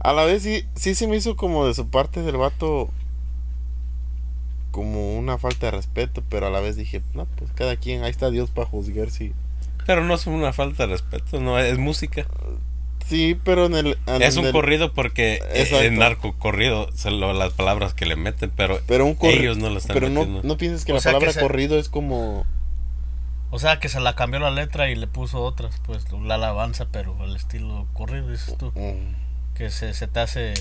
S1: A la vez sí, sí se me hizo como de su parte del vato como una falta de respeto, pero a la vez dije, no, pues cada quien, ahí está Dios para juzgar si.
S2: Pero no es una falta de respeto, no, es música.
S1: Sí, pero en el... en
S2: Es un
S1: el-
S2: corrido porque
S1: Exacto.
S2: es narco corrido, son lo- las palabras que le meten, pero,
S1: Pero un corri-
S2: ellos no lo están
S1: Pero no,
S2: metiendo.
S1: no pienses que
S3: O
S1: la
S3: que
S1: palabra
S3: se-
S1: corrido es como...
S3: O sea, que se la cambió la letra y le puso otras, pues la alabanza, pero al estilo corrido, dices tú.
S1: mm,
S3: Que se, se te hace...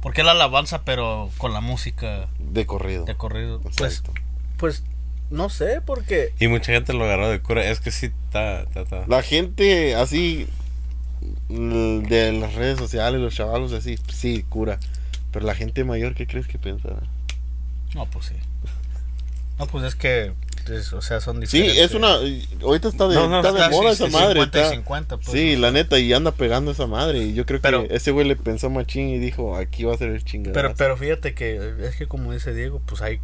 S3: ¿Por qué la alabanza, pero con la música
S1: de corrido.
S3: de corrido? Pues,
S1: Exacto.
S3: pues, no sé, porque...
S2: Y mucha gente lo agarró de cura. Es que sí, está, está, está.
S1: La gente así mm, de las redes sociales, los chavalos así, sí, cura. Pero la gente mayor, ¿qué crees que pensará?
S3: No, pues sí. No, pues es que... es- o sea, son
S1: Sí,
S3: diferentes.
S1: es una... Ahorita está de,
S2: No, no,
S1: está de
S3: Está,
S1: moda
S3: sí,
S1: esa
S3: sí,
S1: madre.
S3: 50 y
S1: está-
S3: 50, pues,
S1: sí,
S3: o
S1: la neta, y anda pegando esa madre. Y yo creo que
S3: Pero-
S1: ese güey le pensó machín y dijo, aquí va a ser el chingado.
S3: Pero, pero fíjate que es que como dice Diego, pues hay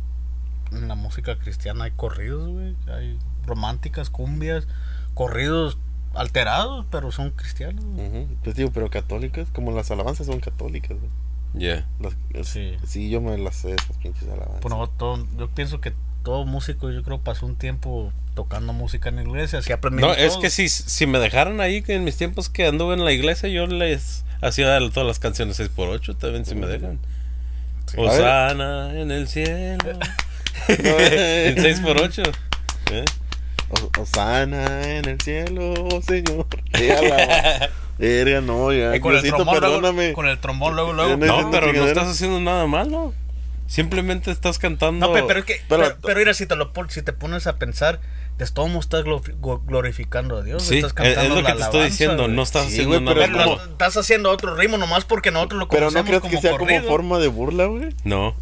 S3: en la música cristiana hay corridos, güey, hay románticas, cumbias, corridos alterados, pero son cristianos. güey.
S1: Pues digo, pero católicas, como las alabanzas son católicas.
S2: Yeah.
S1: Las-
S3: Sí.
S1: sí, yo me las sé, esas pinches alabanzas.
S3: Pues no, todo- yo pienso que todo músico, yo creo, pasó un tiempo tocando música en la iglesia, así aprendimos
S2: No, es que si, si me dejaran ahí en mis tiempos que anduve en la iglesia, yo les hacía todas las canciones 6x8 también si me dejan.
S1: A
S2: Osana en el cielo. [LAUGHS] en 6x8. ¿eh?
S1: Osana en el cielo, oh Señor. [LAUGHS] Verga, no, ya.
S3: Y con el,
S1: Diosito,
S3: trombón, luego, con el trombón luego, luego.
S2: No, pero no estás haciendo nada malo. Simplemente estás cantando.
S3: No, pe- pero, es que,
S1: Pero-
S3: pero, pero mira, si te, lo, si te pones a pensar, de todo modo estás glorificando a Dios.
S2: Sí,
S3: estás
S2: es,
S3: cantando
S2: es lo que
S3: la
S2: te estoy
S3: alabanza,
S2: diciendo.
S3: güey.
S2: No estás
S1: Sí,
S2: haciendo
S1: güey,
S2: nada
S1: pero
S3: Pero
S2: malo.
S3: lo- estás haciendo otro ritmo nomás porque nosotros lo
S1: Pero
S3: conocemos
S1: no crees
S3: como
S1: que sea
S3: corrido.
S1: como forma de burla, güey.
S2: No,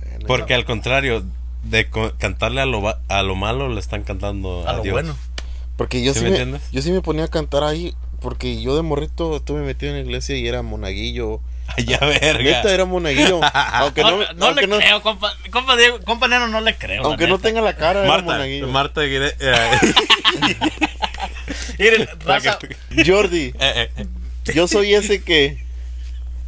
S1: Bueno,
S2: porque al contrario, de co- cantarle a lo, a lo malo le están cantando a,
S3: a lo
S2: Dios.
S3: bueno.
S1: Porque yo
S2: ¿Sí
S1: sí,
S2: me entiendes?
S1: yo sí me ponía a cantar ahí. Porque yo de morrito estuve metido en la iglesia y era monaguillo. [LAUGHS]
S2: Ay, ya verga.
S1: Neta era monaguillo. [LAUGHS] aunque no,
S3: no, no
S1: aunque
S3: le
S1: no,
S3: creo, compa, compa Diego, compa Neno, no le creo. la
S1: aunque no tenga la cara, era
S2: Marta,
S1: monaguillo.
S2: Marta eh, [LAUGHS]
S3: Miren, raza,
S1: Jordi,
S2: eh, eh,
S1: yo soy ese que.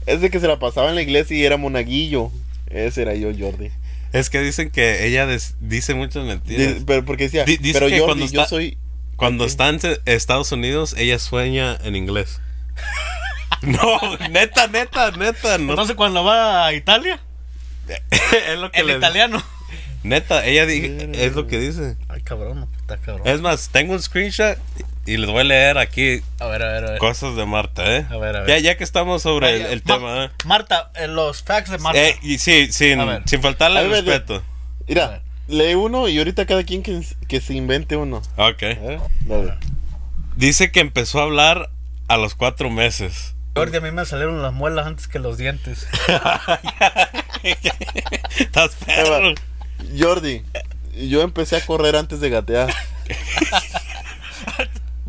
S1: Ese que se la pasaba en la iglesia y era monaguillo. Ese era yo, Jordi.
S2: Es que dicen que ella dice muchas mentiras.
S1: Pero porque decía,
S2: Di- dice
S1: pero
S2: que
S1: Jordi,
S2: cuando
S1: yo
S2: está-
S1: soy.
S2: Cuando está en Estados Unidos, ella sueña en inglés. [LAUGHS] no, neta, neta, neta. No,
S3: entonces cuando va a Italia, [LAUGHS]
S2: es lo que
S3: el
S2: le-
S3: italiano.
S2: Neta, ella di- es lo que dice.
S3: Ay, cabrón, no, está cabrón.
S2: Es más, tengo un screenshot y les voy a leer aquí
S3: A ver, a ver, a ver.
S2: cosas de Marta, ¿eh?
S3: A ver, a ver.
S2: Ya, ya que estamos sobre el,
S3: Ay,
S2: el
S3: Ma-
S2: tema, ¿eh?
S3: Marta, eh, los facts de Marta.
S2: Eh, y sí, sin, sin faltarle el respeto.
S1: Mira, lee uno y ahorita cada quien que, que se invente uno.
S2: Ok.
S1: A ver, dale.
S2: Dice que empezó a hablar a los cuatro meses.
S3: Jordi, a mí me salieron las muelas antes que los dientes. [LAUGHS]
S2: Estás perro.
S1: Jordi, yo empecé a correr antes de gatear. [LAUGHS]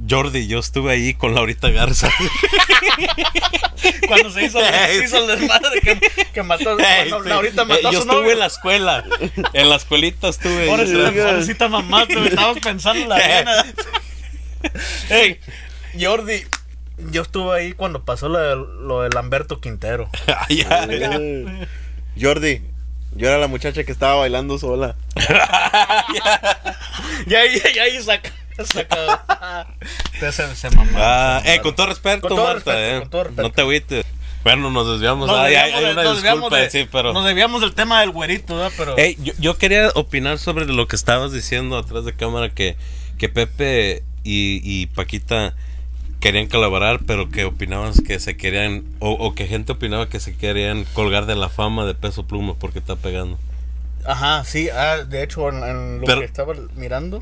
S2: Jordi, yo estuve ahí con Laurita Garza. [LAUGHS]
S3: Cuando se hizo, se hizo el desmadre que, que mató.
S2: Ey,
S3: cuando
S2: sí.
S3: Laurita
S2: Eh,
S3: mató a
S2: yo
S3: su
S2: estuve
S3: novio.
S2: en la escuela. En la escuelita estuve.
S3: Pobrecita, pobrecita mamá, te estabas pensando en la vena. Ey, Jordi, yo estuve ahí cuando pasó lo de, lo de Lamberto Quintero. [LAUGHS]
S1: Eh, Jordi, yo era la muchacha que estaba bailando sola. [LAUGHS]
S3: Y ahí, y ahí saca. [LAUGHS] se, [LAUGHS] se mamaron,
S2: Ah,
S3: se
S2: eh, con todo respeto,
S3: Con todo
S2: Marta,
S3: respeto,
S2: eh.
S3: con todo respeto.
S2: No te agüites. Bueno, nos desviamos.
S3: Nos desviamos
S2: hay
S3: de-
S2: una
S3: nos desviamos
S2: disculpa,
S3: de-
S2: sí, pero.
S3: Nos desviamos del tema del güerito, ¿verdad? Pero.
S2: Ey, yo, yo quería opinar sobre lo que estabas diciendo atrás de cámara, que, que Pepe y, y Paquita querían colaborar, pero que opinaban que se querían, o, o que gente opinaba que se querían colgar de la fama de peso pluma porque está pegando.
S3: Ajá, sí, ah, de hecho, en, en lo
S2: Pero-
S3: que estaba mirando,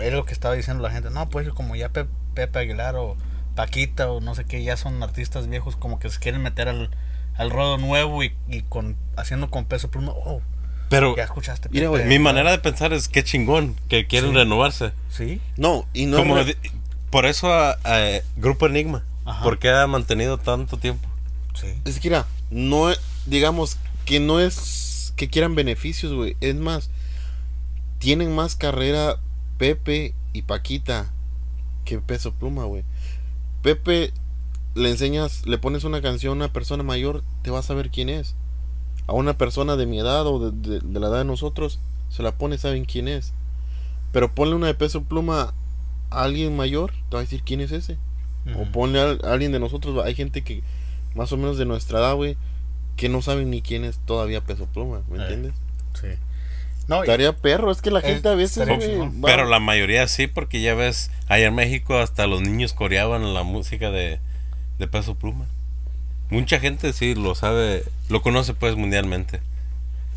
S3: es lo que estaba diciendo la gente. No, pues como ya Pe- Pepe Aguilar o Paquita o no sé qué, ya son artistas viejos, como que se quieren meter al, al rodo nuevo y, y con haciendo con peso pluma. Oh,
S2: Pero
S3: ya escuchaste.
S1: Mira,
S3: Pepe
S1: güey,
S2: mi manera de pensar es que chingón, que quieren
S3: Sí.
S2: renovarse.
S3: Sí,
S1: No, y no.
S2: Como
S1: re-
S2: por eso a, a Grupo Enigma,
S3: Ajá.
S2: porque ha mantenido tanto tiempo.
S3: sí.
S1: Es que mira, no es- digamos que no es que quieran beneficios, güey. Es más, tienen más carrera Pepe y Paquita que Peso Pluma, güey. Pepe le enseñas, le pones una canción a una persona mayor, te vas a saber quién es. A una persona de mi edad o de, de la edad de nosotros, se la pone, saben quién es. Pero ponle una de peso pluma a alguien mayor, te va a decir quién es ese. O ponle a, a alguien de nosotros, hay gente que más o menos de nuestra edad, güey, que no saben ni quién es todavía peso pluma, ¿me
S3: Eh,
S1: entiendes?
S3: Sí. No,
S1: Estaría perro, es que la
S3: Es-
S1: gente a veces,
S2: Pero la mayoría sí, porque ya ves, allá en México hasta los niños coreaban la música de, de Peso Pluma. Mucha gente sí lo sabe, lo conoce pues mundialmente.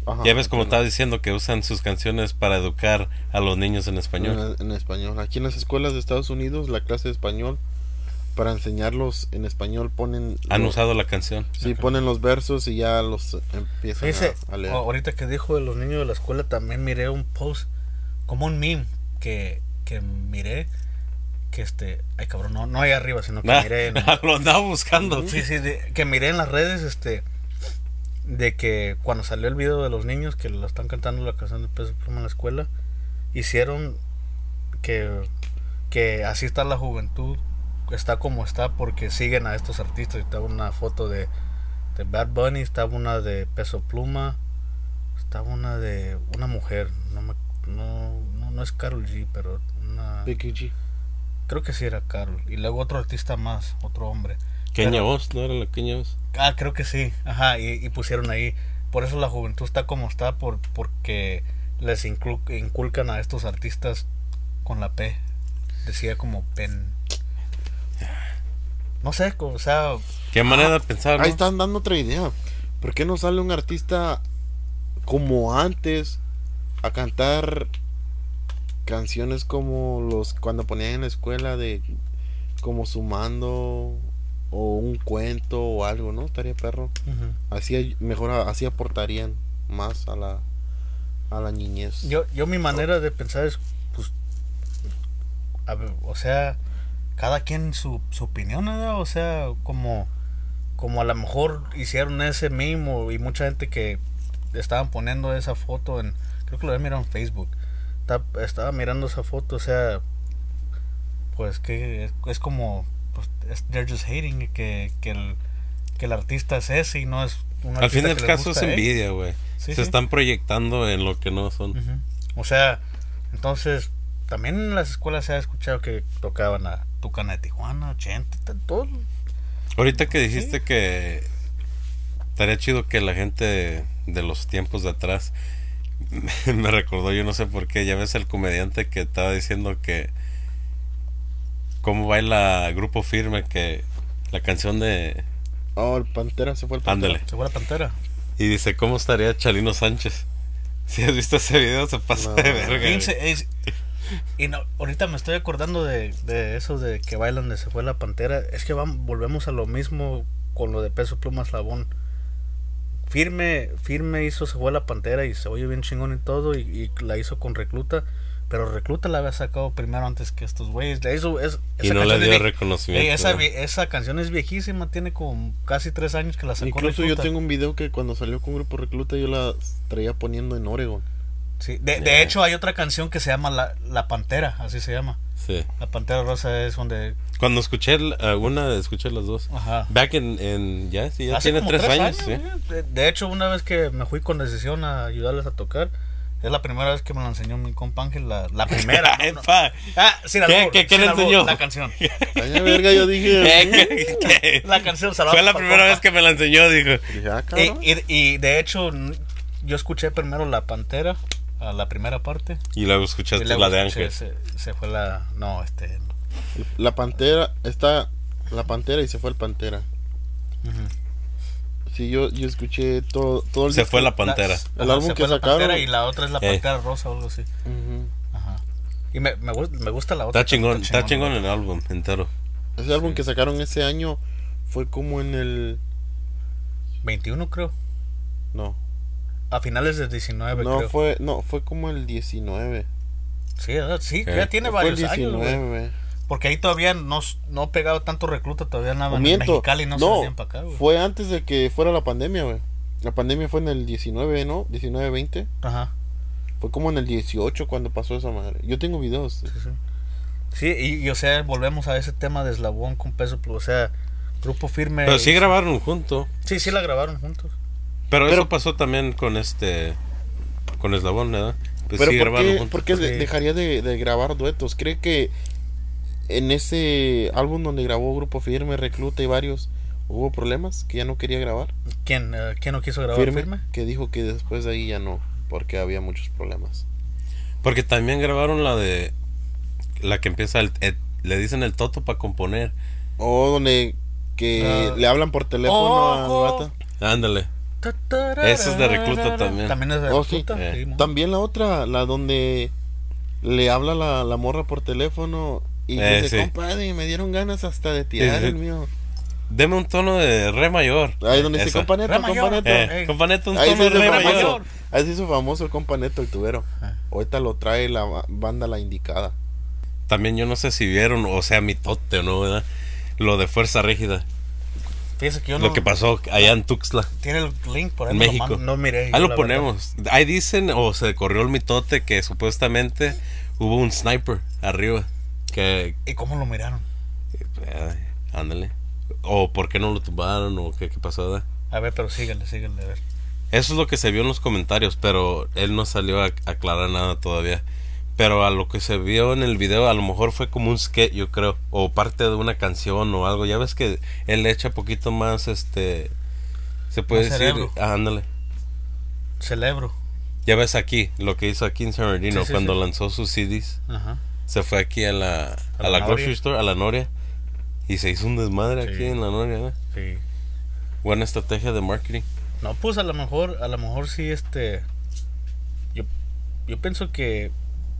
S1: Ajá,
S2: ya ves como estaba diciendo que usan sus canciones para educar a los niños en español.
S1: En, en español. Aquí en las escuelas de Estados Unidos, la clase de español, para enseñarlos en español, ponen.
S2: Han
S1: los-
S2: usado la canción.
S1: Sí, ponen los versos y ya los empiezan a, a leer.
S3: ahorita que dijo de los niños de la escuela, también miré un post, como un meme que, que miré, que este, ay cabrón, no, no ahí arriba, sino que
S2: Ah,
S3: miré en, [LAUGHS]
S2: lo andaba buscando.
S3: sí, sí, de- que miré en las redes, este, de que cuando salió el video de los niños que lo están cantando la canción de Peso Pluma en la escuela, hicieron que, que así está la juventud, está como está porque siguen a estos artistas. Y Estaba una foto de, de Bad Bunny, estaba una de Peso Pluma, estaba una de una mujer, no, me- no, no, no es Carol G, pero una...
S1: Becky G.
S3: Creo que sí era Carol. Y luego otro artista más, otro hombre.
S2: Kenia
S3: Pero-
S2: Voz, ¿no era la Kenia Voz?
S3: Ah, creo que sí. Ajá, y, y pusieron ahí. Por eso la juventud está como está, por, porque les inclu- inculcan a estos artistas con la P. Decía como pen. No sé, o sea,
S2: Qué manera de pensar, ¿no?
S1: Ahí están dando otra idea. ¿Por qué no sale un artista como antes a cantar canciones como los cuando ponían en la escuela de como sumando o un cuento o algo, ¿no? Estaría perro. Así mejor así aportarían más a la a la niñez.
S3: yo, yo mi manera de pensar es, pues, a ver, o sea, cada quien su, su opinión, ¿no? O sea, como, como a lo mejor hicieron ese mimo y mucha gente que estaban poniendo esa foto en, creo que lo había mirado en Facebook, Ta- estaba mirando esa foto, o sea, pues que es, es como, pues, es- they're just hating que, que, el, que el artista es ese y no es un
S2: Al fin del caso es
S3: gusta ellos.
S2: envidia, güey.
S3: Sí,
S2: Se
S3: sí.
S2: están proyectando en lo que no son.
S3: O sea, entonces, también en las escuelas se ha escuchado que tocaban a Tucana de Tijuana, Chente, t- todo.
S2: Ahorita que dijiste que estaría chido que la gente de los tiempos de atrás [LAUGHS] me recordó, yo no sé por qué, ya ves el comediante que estaba diciendo que cómo baila Grupo Firme, que la canción de...
S1: Oh, el Pantera se fue el Pantera.
S2: Ándale.
S3: Se fue la pantera.
S2: Y dice, ¿cómo estaría Chalino Sánchez? [LAUGHS] Si has visto ese video, se pasa
S1: No.
S2: de verga.
S3: Fíjense, es- y no, ahorita me estoy acordando de, de eso de que bailan de Se fue la pantera. Es que vamos, volvemos a lo mismo con lo de Peso Pluma Slabón. Firme, firme hizo Se fue la pantera y se oye bien chingón y todo. Y, y la hizo con Recluta. Pero Recluta la había sacado primero antes que estos güeyes. Hizo, es,
S2: Y
S3: esa
S2: no le
S3: canción
S2: dio
S3: es
S2: reconocimiento.
S3: Ey, esa, esa canción es viejísima, tiene como casi tres años que la sacó
S1: Incluso yo tengo un video que cuando salió con Grupo Recluta yo la traía poniendo en Oregon.
S3: Sí, de, de
S2: Ya.
S3: hecho hay otra canción que se llama La, la Pantera, así se llama.
S2: Sí.
S3: La Pantera Rosa es donde...
S2: Cuando escuché el- alguna, escuché las dos.
S3: Ajá.
S2: Back en, en ya, sí, ya
S3: Hace
S2: tiene
S3: como
S2: tres, años, sí.
S3: güey. de, de hecho, una vez que me fui con decisión a ayudarles a tocar, es la primera vez que me la enseñó mi compa Ángel, la, la primera. ¿no? [LAUGHS] Ah, sin
S2: ¿Qué-
S3: albur,
S2: qué- qué
S3: sin
S2: le
S3: albur,
S2: enseñó?
S3: La canción. [LAUGHS]
S1: Ay, verga, yo dije. [LAUGHS]
S2: Eh, ¿qué- qué?
S3: La canción
S2: Fue la primera
S3: compa.
S2: vez que me la enseñó, dijo.
S1: Dije, ah,
S3: Y, y, y de hecho, yo escuché primero La Pantera, a la primera parte.
S2: Y luego
S3: Y
S2: escuchaste
S3: luego
S2: la de Ángel.
S3: Se, se fue la... No, este...
S1: La Pantera, está la Pantera y se fue el Pantera.
S3: ujú.
S1: Sí, yo, yo escuché todo, todo el
S2: Se
S1: disco.
S2: fue la pantera.
S3: La-
S1: El
S3: ajá,
S1: álbum
S3: se
S1: que
S3: fue la
S1: sacaron.
S3: Pantera y la otra es la
S2: Eh.
S3: Pantera Rosa o algo así.
S1: Ujú.
S3: Ajá. Y me, me, me gusta la otra.
S2: Está chingón, está chingón el álbum entero.
S1: Ese álbum que sacaron ese año fue como en el.
S3: 21 creo.
S1: No,
S3: A finales del 19
S1: no
S3: creo.
S1: fue, no, fue como el 19.
S3: Sí, sí, ya tiene
S1: Fue el
S3: varios años. güey.
S1: 19.
S3: Porque ahí todavía no, no ha pegado tanto recluta, todavía nada en
S1: miento.
S3: Mexicali no, se
S1: no,
S3: venían para acá, güey.
S1: fue antes de que fuera la pandemia, güey. La pandemia fue en el 19, ¿no? 19, 20.
S3: Ajá.
S1: Fue como en el 18 cuando pasó esa madre. Yo tengo videos.
S3: Sí, sí. Sí, y, y, o sea, volvemos a ese tema de eslabón con peso, pluma, o sea, Grupo Firme.
S2: Pero sí grabaron juntos.
S3: Sí, sí la grabaron juntos.
S2: Pero,
S1: Pero-
S2: eso pasó también con este. Con Eslabón, ¿verdad? Pues
S1: Pero
S2: sí
S1: ¿por qué, por qué dejaría de, de grabar duetos? ¿Cree que en ese álbum donde grabó Grupo Firme, Recluta y varios, hubo problemas? ¿Que ya no quería grabar?
S3: ¿Quién, eh, ¿quién no quiso grabar
S1: Firme,
S3: Firme?
S1: que dijo que después de ahí ya no, porque había muchos problemas.
S2: Porque también grabaron la de. La que empieza. El, el- le dicen el toto para componer.
S1: O donde que
S3: Ah.
S1: le hablan por teléfono al vato.
S2: Ándale. Ese es de Recluta también.
S3: También es de
S1: Oh.
S3: Recluta.
S2: Eh.
S3: sí.
S1: También la otra, la donde le habla la, la morra por teléfono y
S2: Eh,
S1: dice,
S2: sí.
S1: compadre, me dieron ganas hasta de tirar
S2: Sí, sí.
S1: el mío.
S2: Deme un tono de re mayor.
S1: Ahí donde dice,
S2: Esa.
S1: companeto, companeto.
S2: Eh, companeto, un
S1: Ahí
S2: tono de
S1: hizo
S2: re
S1: famoso.
S2: mayor.
S1: Ahí se hizo famoso el companeto, el tubero.
S3: Ah.
S1: Ahorita lo trae la ba- banda la indicada.
S2: También yo no sé si vieron, o sea, mi tote o no, ¿verdad? Lo de Fuerza Rígida.
S3: Fíjese que yo
S2: Lo
S3: no.
S2: que pasó allá en Tuxtla.
S3: Tiene el link por ahí.
S2: En
S3: lo
S2: México.
S3: No miré.
S2: Ahí lo ponemos. Ahí dicen, o se corrió el mitote, que supuestamente hubo un sniper arriba. Que.
S3: ¿Y cómo lo miraron?
S2: eh, ándale. O por qué no lo tumbaron, o qué, qué pasó, ¿verdad?
S3: A ver, pero síganle, síganle. A ver.
S2: Eso es lo que se vio en los comentarios, pero él no salió a aclarar nada todavía. Pero a lo que se vio en el video, a lo mejor fue como un sketch, yo creo, o parte de una canción o algo. Ya ves que él le echa poquito más, este, se puede
S3: Más
S2: decir,
S3: cerebro.
S2: ah, ándale.
S3: Celebro.
S2: Ya ves aquí, lo que hizo aquí en San Bernardino
S3: Sí, sí,
S2: cuando
S3: sí.
S2: lanzó sus CDs.
S3: Ajá.
S2: Se fue aquí a la, a
S3: la
S2: grocery store, a la Noria. Y se hizo un desmadre aquí en la Noria, ¿no?
S3: Sí.
S2: Buena estrategia de marketing.
S3: No, pues a lo mejor, a lo mejor sí, este. Yo, yo pienso que.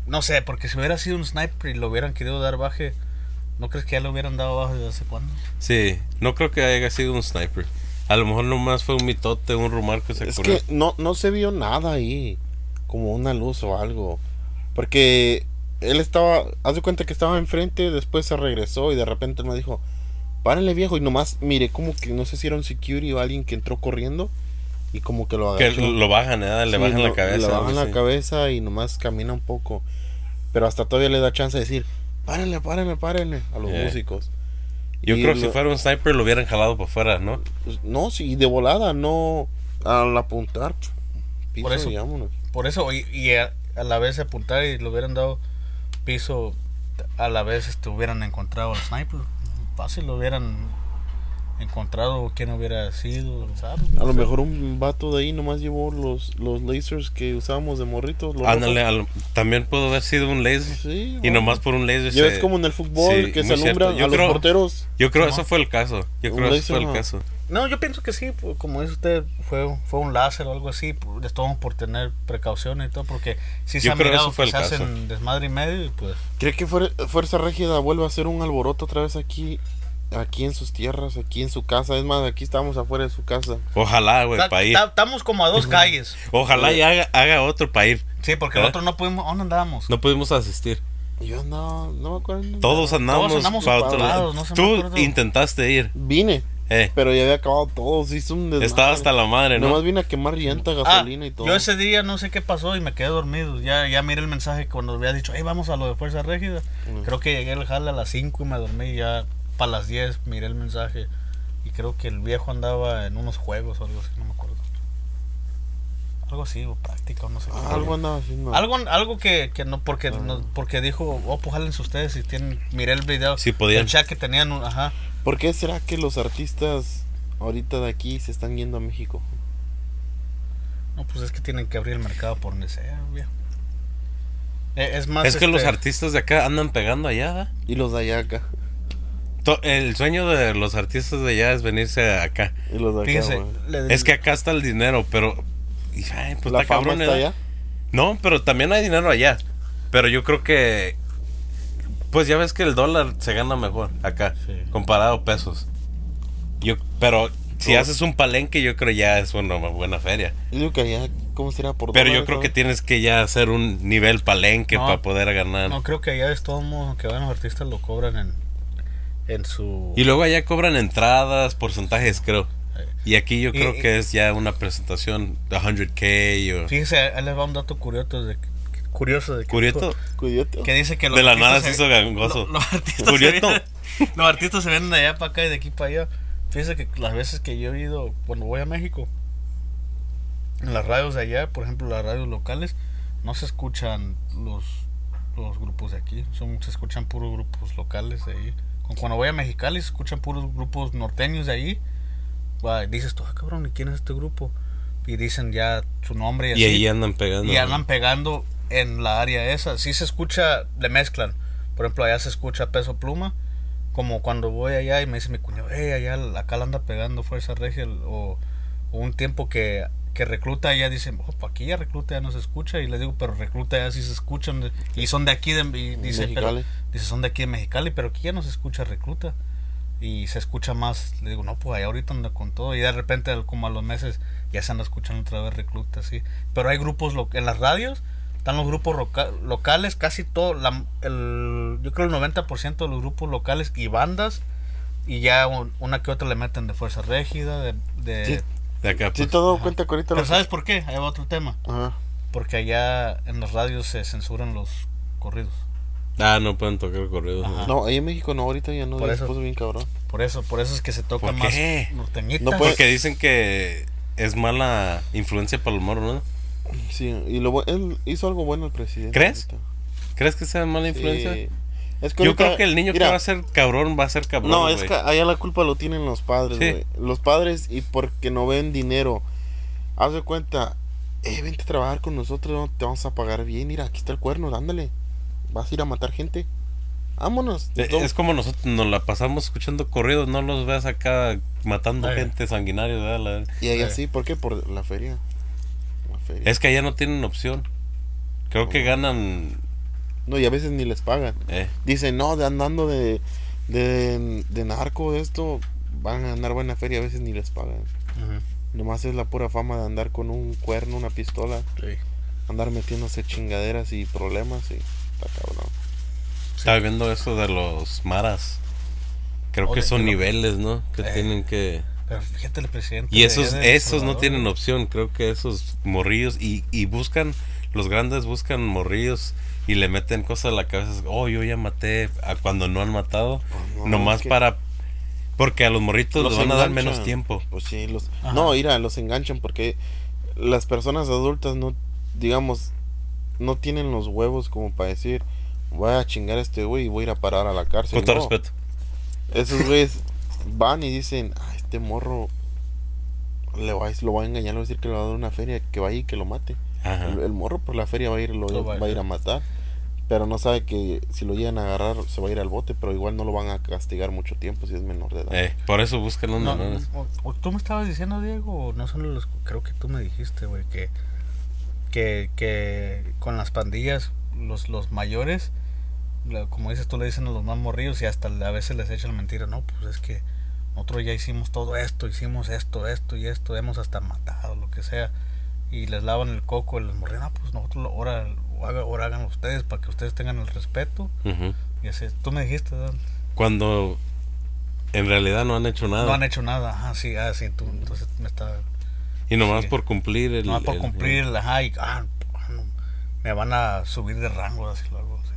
S3: No sé, porque si hubiera sido un sniper y lo hubieran querido dar baje, ¿no crees que ya lo hubieran dado baje desde hace cuándo?
S2: Sí, no creo que haya sido un sniper. A lo mejor nomás fue un mitote, un rumor que se
S1: Es
S2: corrió.
S1: que no, no se vio nada ahí, como una luz o algo. Porque él estaba, haz de cuenta que estaba enfrente, después se regresó y de repente él me dijo, párenle viejo. Y nomás miré como que no sé si era un security o alguien que entró corriendo y como que lo
S2: Que
S1: agachó.
S2: lo bajan, ¿eh? Le
S1: Sí,
S2: bajan la
S1: lo-
S2: cabeza.
S1: Le bajan la cabeza y nomás camina un poco. Pero hasta todavía le da chance de decir, párenle, párenle, párenle a los
S2: Eh.
S1: músicos.
S2: Yo
S1: Y
S2: creo que si
S1: lo-
S2: fuera un sniper lo hubieran jalado para afuera, ¿no?
S1: Pues, no, sí, de volada, no al apuntar. Piso
S3: Por eso-. Por eso, y, y a, a la vez apuntar y le hubieran dado piso, a la vez este, hubieran encontrado al sniper. Fácil lo hubieran encontrado quién hubiera sido. ¿sabes? No
S1: A lo mejor un vato de ahí nomás llevó los, los lasers que usábamos de morritos. los
S2: Ándale, al- también pudo haber sido un laser.
S1: Sí,
S2: Y
S1: bueno.
S2: nomás por un laser
S1: Ya
S2: se-
S1: ves como en el fútbol
S2: Sí,
S1: que se
S2: Yo
S1: a los
S2: creo-
S1: porteros.
S2: Yo creo
S3: Sí,
S2: eso
S3: ¿no?
S2: fue el caso. Yo creo eso
S1: laser,
S2: fue el
S1: ajá.
S2: caso.
S3: No, yo pienso que sí, pues, como dice usted, fue, fue un láser o algo así, pues, les tomamos por tener precauciones y todo, porque si se
S2: Yo
S3: ha
S2: creo
S3: mirado
S2: eso
S3: que se hacen desmadre y medio, y pues
S1: ¿Cree que Fuer- Fuerza Régida vuelva a hacer un alboroto otra vez aquí? Aquí en sus tierras, aquí en su casa. Es más, aquí estamos afuera de su casa.
S2: Ojalá, güey, para ir.
S3: ta- estamos como a dos calles.
S2: Ojalá y haga, haga otro para ir.
S3: Sí, porque
S2: ¿Eh?
S3: nosotros no pudimos, ¿dónde andábamos?
S2: No pudimos asistir.
S1: Yo no, no me acuerdo.
S2: Todos andamos,
S3: Todos andamos
S2: para otro lado.
S3: no
S2: Tú intentaste ir.
S1: Vine,
S2: Eh,
S1: pero ya había acabado todo. Se hizo un desmadre.
S2: estaba hasta la madre, ¿no?
S1: Nomás vine a quemar llanta,
S3: Ah,
S1: gasolina y todo.
S3: yo ese día no sé qué pasó y me quedé dormido. Ya, ya miré el mensaje cuando había dicho, hey, vamos a lo de Fuerza Régida. Creo que llegué al jale a las 5 y me dormí. Ya para las 10 miré el mensaje. Y creo que el viejo andaba en unos juegos o algo así, no me acuerdo. Algo así, o práctica, o no sé. qué.
S1: Ah, algo andaba haciendo.
S3: Algo, algo que, que no, porque,
S1: Ah.
S3: no- porque dijo, oh, pues jálense ustedes si tienen, miré el video.
S2: Sí podían.
S3: El chat que tenían, un- ajá.
S1: ¿Por qué será que los artistas ahorita de aquí se están yendo a México?
S3: No, pues es que tienen que abrir el mercado por donde sea, viejo. Eh, es más,
S2: Es que los
S3: este,
S2: artistas de acá andan pegando allá. ¿da?
S1: Y los de allá acá.
S2: To- El sueño de los artistas de allá es venirse acá.
S1: Y los de acá,
S2: Es que acá está el dinero, pero. y, ay, pues
S1: La
S2: está
S1: fama
S2: cabrón,
S1: está
S2: ¿eh?
S1: allá.
S2: No, pero también hay dinero allá. Pero yo creo que. Pues ya ves que el dólar se gana mejor acá,
S3: Sí.
S2: comparado a pesos. Yo, pero si haces un palenque, yo creo ya es una buena feria.
S1: Yo digo que allá, ¿cómo será por
S2: Pero yo creo que tienes que ya hacer un nivel palenque
S3: No.
S2: para poder ganar.
S3: No creo que allá es todo modo que van los artistas lo cobran en, en su...
S2: Y luego allá cobran entradas, porcentajes, creo. Y aquí yo creo
S3: y-
S2: que es ya una presentación de 100k o...
S3: Fíjese, ahí les va un dato curioso de, curioso de que,
S2: Curioso.
S1: Cuidado.
S3: que dice que los
S2: De la
S3: artistas
S2: nada se hizo gangoso.
S3: lo- Los, artistas
S2: Curioso.
S3: se vienen, los artistas se vienen de allá para acá y de aquí para allá Fíjese que las veces que yo he ido, cuando voy a México, en las radios de allá, por ejemplo, las radios locales, no se escuchan los, los grupos de aquí, son, se escuchan puros grupos locales de ahí. Cu- Cuando voy a Mexicali, se escuchan puros grupos norteños de ahí. Dices tú, ah, cabrón, ¿y quién es este grupo? Y dicen ya su nombre y así.
S2: Y ahí andan pegando.
S3: Y andan pegando en la área esa. Sí se escucha, le mezclan. Por ejemplo, allá se escucha peso pluma. Como cuando voy allá y me dice mi cuñado, hey, allá acá la anda pegando Fuerza Regia. O, o un tiempo que, que recluta allá, dicen, oh, aquí ya recluta ya no se escucha. Y le digo, pero recluta ya sí se escuchan. Y son de aquí, de, y dice, pero, dice, son de aquí de Mexicali, pero aquí ya no se escucha recluta. Y se escucha más. Le digo, no, pues allá ahorita anda con todo. Y de repente, como a los meses, ya se anda escuchando otra vez recluta, sí. Pero hay grupos en las radios, están los grupos locales, casi todo, la, el, yo creo el 90% de los grupos locales y bandas. Y ya un- una que otra le meten de fuerza rígida, de... de-
S1: Sí.
S2: De acá,
S1: Sí,
S2: pues.
S1: dado cuenta que ahorita
S3: Pero
S1: los-
S3: ¿sabes por qué? Ahí va otro tema.
S1: Ajá.
S3: Porque allá en las radios se censuran los corridos.
S2: Ah, no pueden tocar corridos.
S3: Ajá.
S1: No, ahí en México no, ahorita ya no,
S3: Por eso.
S1: bien cabrón.
S3: Por eso, por eso es que se toca
S2: ¿Por
S3: más
S2: qué?
S3: norteñita.
S1: No puede-
S2: Porque dicen que es mala influencia para el morro, ¿no?
S1: Sí, y lo, él hizo algo bueno el presidente.
S2: ¿Crees?
S1: ahorita.
S2: ¿Crees que sea mala influencia?
S1: Sí. Es que
S2: Yo
S1: ahorita-
S2: creo que el niño
S1: mira,
S2: que va a ser cabrón va a ser cabrón.
S1: No, es que allá la culpa lo tienen los padres,
S2: Sí.
S1: güey. Los padres y porque no ven dinero. Haz de cuenta, eh, vente a trabajar con nosotros, no te vamos a pagar bien. Mira, aquí está el cuerno, dándole. Vas a ir a matar gente. Vámonos.
S2: Eh, Es como nosotros nos la pasamos escuchando corridos, no los veas acá matando
S3: Ay.
S2: gente sanguinaria. ¿verdad? La-
S1: y ahí
S3: Sí.
S1: así, ¿por qué? Por la feria. La feria.
S2: Es que allá no tienen opción. Creo que ganan.
S1: No, y a veces ni les pagan.
S2: Eh,
S1: Dicen, no, de andando de, de, de narco, de esto, van a andar buena feria, a veces ni les pagan. Nomás es la pura fama de andar con un cuerno, una pistola,
S3: sí.
S1: andar metiéndose chingaderas y problemas y está cabrón.
S2: Estaba viendo eso de los maras. Creo que son niveles, ¿no? Que
S3: Eh.
S2: tienen que.
S3: Pero fíjate el presidente.
S2: Y esos, esos no tienen opción. Creo que esos morrillos. Y, y buscan. Los grandes buscan morrillos. Y le meten cosas a la cabeza. Oh, yo ya maté. A cuando no han matado.
S1: No,
S2: nomás
S1: es que
S2: para. Porque a los morritos
S1: los
S2: les van a dar menos tiempo.
S1: Pues sí, los...
S3: Ajá.
S1: No, mira, los enganchan porque las personas adultas no, digamos, no tienen los huevos como para decir, voy a chingar a este güey y voy a ir a parar a la cárcel.
S2: Con todo
S1: No.
S2: respeto.
S1: Esos [LAUGHS] güeyes van y dicen, ah, este morro le va a, lo va a engañar, le va a decir que le va a dar una feria, que vaya y que lo mate.
S2: Ajá.
S1: El, el morro por la feria va a ir, lo,
S3: Lo va
S1: va,
S3: a
S1: a ir a matar. Pero no sabe que si lo llegan a agarrar se va a ir al bote, pero igual no lo van a castigar mucho tiempo si es menor de edad.
S2: Eh, por eso buscan los
S3: No,
S2: menores.
S3: o- o tú me estabas diciendo, Diego, o no son los. Creo que tú me dijiste, güey, que, que, que con las pandillas, los, los mayores, como dices tú, le dicen a los más morrillos y hasta a veces les echan mentira. No, pues es que nosotros ya hicimos todo esto, hicimos esto, esto y esto, hemos hasta matado, lo que sea. Y les lavan el coco y les morrían, no, pues nosotros lo- ahora, ahora háganlo ustedes para que ustedes tengan el respeto.
S2: Ujú.
S3: Y así, tú me dijiste, ¿verdad?
S2: Cuando en realidad no han hecho nada.
S3: No han hecho nada, ajá, sí, ah, sí, tú, entonces me está...
S2: y nomás
S3: sí.
S2: por cumplir el.
S3: No, por
S2: el-
S3: cumplir el ajá y ah, me van a subir de rango, así lo hago. así.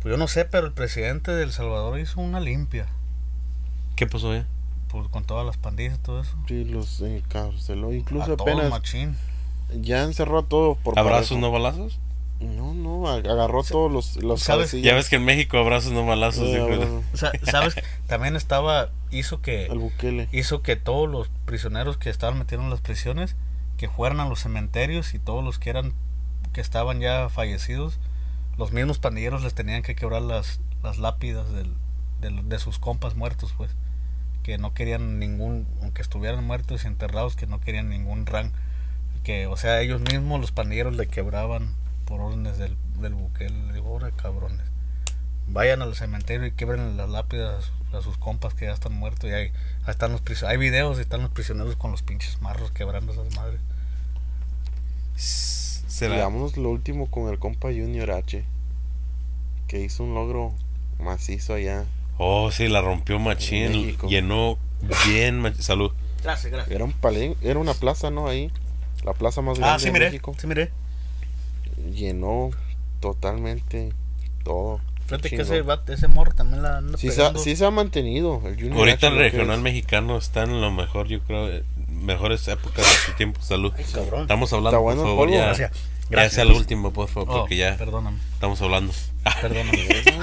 S3: Pues yo no sé, pero el presidente de El Salvador hizo una limpia
S2: ¿Qué pasó ya?
S3: pues, con todas las pandillas y todo eso.
S1: Sí, los encarceló. Incluso
S3: a
S1: apenas
S3: machín.
S1: Ya encerró a todos por
S2: ¿Abrazos,
S1: parejo.
S2: no balazos?
S1: No, no, ag- agarró a todos los, los
S3: ¿sabes?
S1: cabecillas.
S2: Ya ves que en México abrazos, no balazos.
S1: Eh.
S3: O sea, ¿sabes? También estaba, hizo que,
S1: Bukele.
S3: hizo que todos los prisioneros que estaban metidos en las prisiones, que fueran a los cementerios y todos los que eran, que estaban ya fallecidos, los mismos pandilleros les tenían que quebrar las, las lápidas del, del- de sus compas muertos, pues. Que no querían ningún, aunque estuvieran muertos y enterrados, que no querían ningún rank. Que, o sea, ellos mismos, los pandilleros, le quebraban por órdenes del, del Bukele. Le digo, ahora cabrones. Vayan al cementerio y quiebren las lápidas a sus compas que ya están muertos. Y ahí, ahí están los prisioneros. Hay videos y están los prisioneros con los pinches marros quebrando esas madres.
S2: ¿Será?
S1: Digamos lo último con el compa Junior H. Que hizo un logro macizo allá.
S2: Oh, sí, la rompió Machín. Llenó bien. Salud.
S3: Gracias, gracias.
S1: Era un palen, era una plaza, ¿no? Ahí. La plaza más grande
S3: Ah, sí
S1: de
S3: miré.
S1: México.
S3: Sí miré.
S1: Llenó totalmente todo.
S3: Fíjate que ese, ese morro también la anda
S1: Sí se, ha, sí se ha mantenido. El Junior
S2: Ahorita el regional
S1: es.
S2: mexicano está en lo mejor, yo creo, eh, mejores épocas de su tiempo. Salud.
S3: cabrón.
S2: Estamos hablando,
S1: Está bueno
S2: por favor, ya,
S3: Gracias.
S2: ya
S3: Gracias.
S2: sea el último, por favor,
S3: Oh,
S2: porque ya
S3: Perdóname,
S2: estamos hablando. [LAUGHS]
S3: perdóname.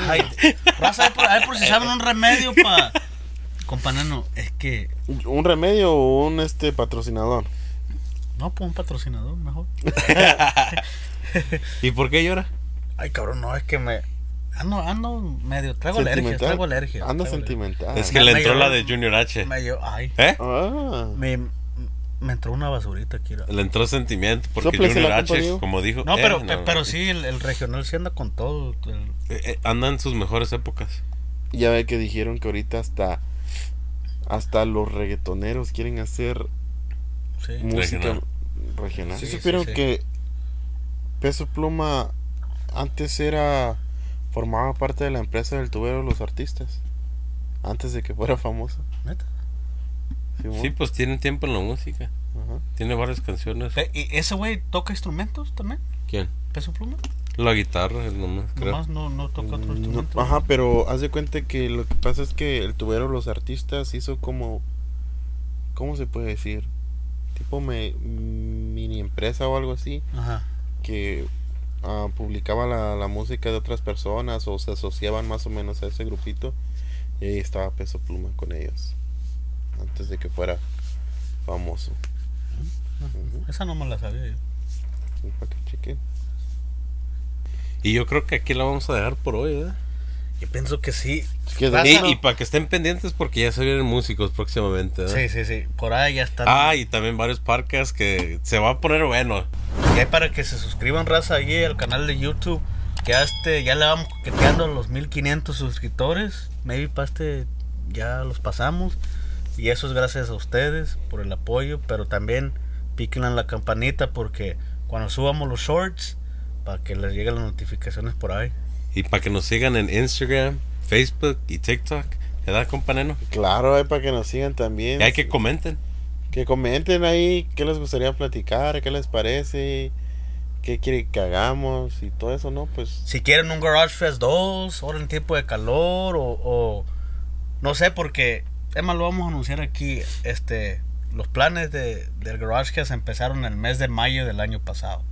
S3: Ay, raza, a ver por, si saben un remedio para... Companeno, es que...
S1: ¿Un remedio o un este patrocinador?
S3: No, pues un patrocinador mejor. [LAUGHS]
S2: ¿Y por qué llora?
S3: Ay, cabrón, no, es que me... Ando, ando medio... Traigo
S1: Sentimental.
S3: traigo alergias.
S1: Anda
S3: traigo
S1: sentimental.
S2: es que
S3: me-
S2: le
S3: me
S2: entró la de Junior H.
S3: Me dio- ay,
S2: ¿Eh?
S1: Ah,
S3: me, me entró una basurita aquí.
S2: Le entró sentimiento porque Junior H, como dijo.
S3: No,
S2: eh,
S3: pero,
S2: no,
S3: pero sí, el, el regional sí anda con todo. el-
S2: Eh, eh, anda en sus mejores épocas.
S1: ya ve que dijeron que ahorita hasta hasta los reggaetoneros quieren hacer
S3: sí.
S1: música
S2: Regional.
S1: regional. ¿Sí,
S3: Sí, sí,
S1: supieron
S3: sí.
S1: que Peso Pluma antes era formaba parte de la empresa del tubero de los artistas? Antes de que fuera famoso.
S3: ¿Neta?
S1: Simón.
S2: Sí, pues tiene tiempo en la música.
S1: Ajá.
S2: Tiene varias canciones.
S3: Pe- ¿Y ese güey toca instrumentos también?
S2: ¿Quién?
S3: ¿Peso pluma?
S2: La guitarra, el nomás, creo.
S3: Nomás no, no toca otro
S1: No,
S3: instrumento.
S1: ajá, pero haz de cuenta que lo que pasa es que el tubero los artistas hizo como ¿cómo se puede decir? Tipo me, mini empresa o algo así
S3: Ajá.
S1: que ah, publicaba la, la música de otras personas o se asociaban más o menos a ese grupito y ahí estaba Peso Pluma con ellos antes de que fuera famoso.
S3: Esa no me la sabía yo.
S1: Sí, para que chequen.
S2: Y yo creo que aquí la vamos a dejar por hoy, ¿verdad?
S3: Yo pienso que sí.
S1: Que
S2: Y,
S3: no.
S2: y para que estén pendientes porque ya se vienen músicos próximamente, ¿verdad?
S3: Sí, sí, sí. Por ahí ya están.
S2: Ah, y también varios parques que se va a poner bueno.
S3: Y hay para que se suscriban, raza, ahí al canal de YouTube. Que ya, este, ya le vamos coqueteando a los 1500 suscriptores. Maybe para este ya los pasamos. Y eso es gracias a ustedes por el apoyo. Pero también píquenle en la campanita porque cuando subamos los shorts, para que les lleguen las notificaciones por ahí.
S2: Y para que nos sigan en Instagram, Facebook y TikTok, ¿verdad, companero?
S1: Claro, hay para que nos sigan también.
S2: Y hay que comenten.
S1: Que comenten ahí qué les gustaría platicar, qué les parece, qué quieren que hagamos y todo eso, ¿no? Pues
S3: Si quieren un Garage Fest 2, ahora en tiempo de calor o, o no sé, porque es más, lo vamos a anunciar aquí. Este, los planes de, del Garage Fest empezaron el mes de mayo del año pasado.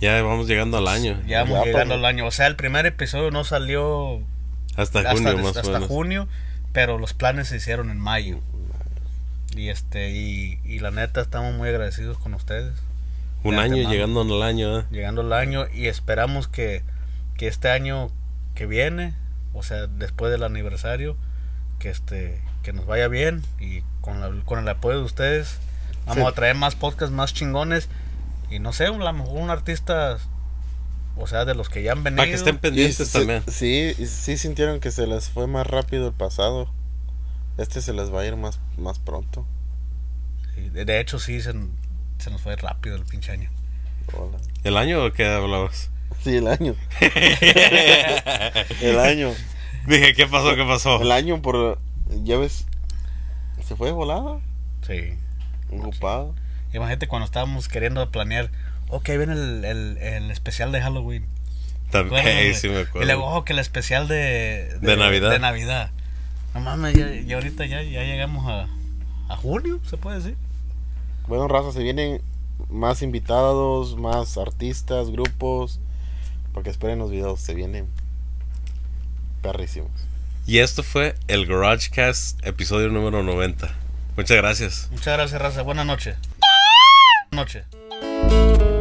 S2: Ya vamos llegando al año.
S3: Ya vamos
S1: Ya,
S3: llegando
S1: pues.
S3: al año. O sea, el primer episodio no salió
S2: Hasta
S3: hasta,
S2: junio más
S3: hasta
S2: o menos.
S3: junio, pero los planes se hicieron en mayo. Y este y, y la neta estamos muy agradecidos con ustedes.
S2: Un año
S3: antemano.
S2: llegando al año, ¿eh?
S3: llegando el año y esperamos que, que este año que viene, o sea, después del aniversario, que este que nos vaya bien y con, la- con el apoyo de ustedes vamos
S1: Sí.
S3: a traer más podcasts más chingones y no sé, a lo mejor un artista o sea, de los que ya han venido.
S2: Para que estén pendientes también.
S1: sí, sí sintieron que se les fue más rápido el pasado. Este se les va a ir más, más pronto.
S3: Sí, de, de hecho sí se, se nos fue rápido el pinche año.
S1: Hola.
S2: ¿El año o qué hablabas?
S1: Sí, el año. [LAUGHS] el año.
S2: Dije, ¿qué pasó? ¿Qué pasó?
S1: El año por ya ves se fue de volada,
S3: Sí.
S1: ocupado.
S3: Imagínate cuando estábamos queriendo planear, ok, viene el, el, el especial de Halloween.
S2: También, [LAUGHS] sí me acuerdo.
S3: Y luego, oh, que el especial de,
S2: De Navidad.
S3: De Navidad. No mames, ya, ya ahorita ya, ya llegamos a, a junio, se puede decir.
S1: Bueno, raza, se vienen más invitados, más artistas, grupos. Porque esperen los videos, se vienen perrísimos.
S2: Y esto fue el GarageCast, episodio número 90. Muchas gracias.
S3: Muchas gracias, Raza. Buenas noches. Buenas noches.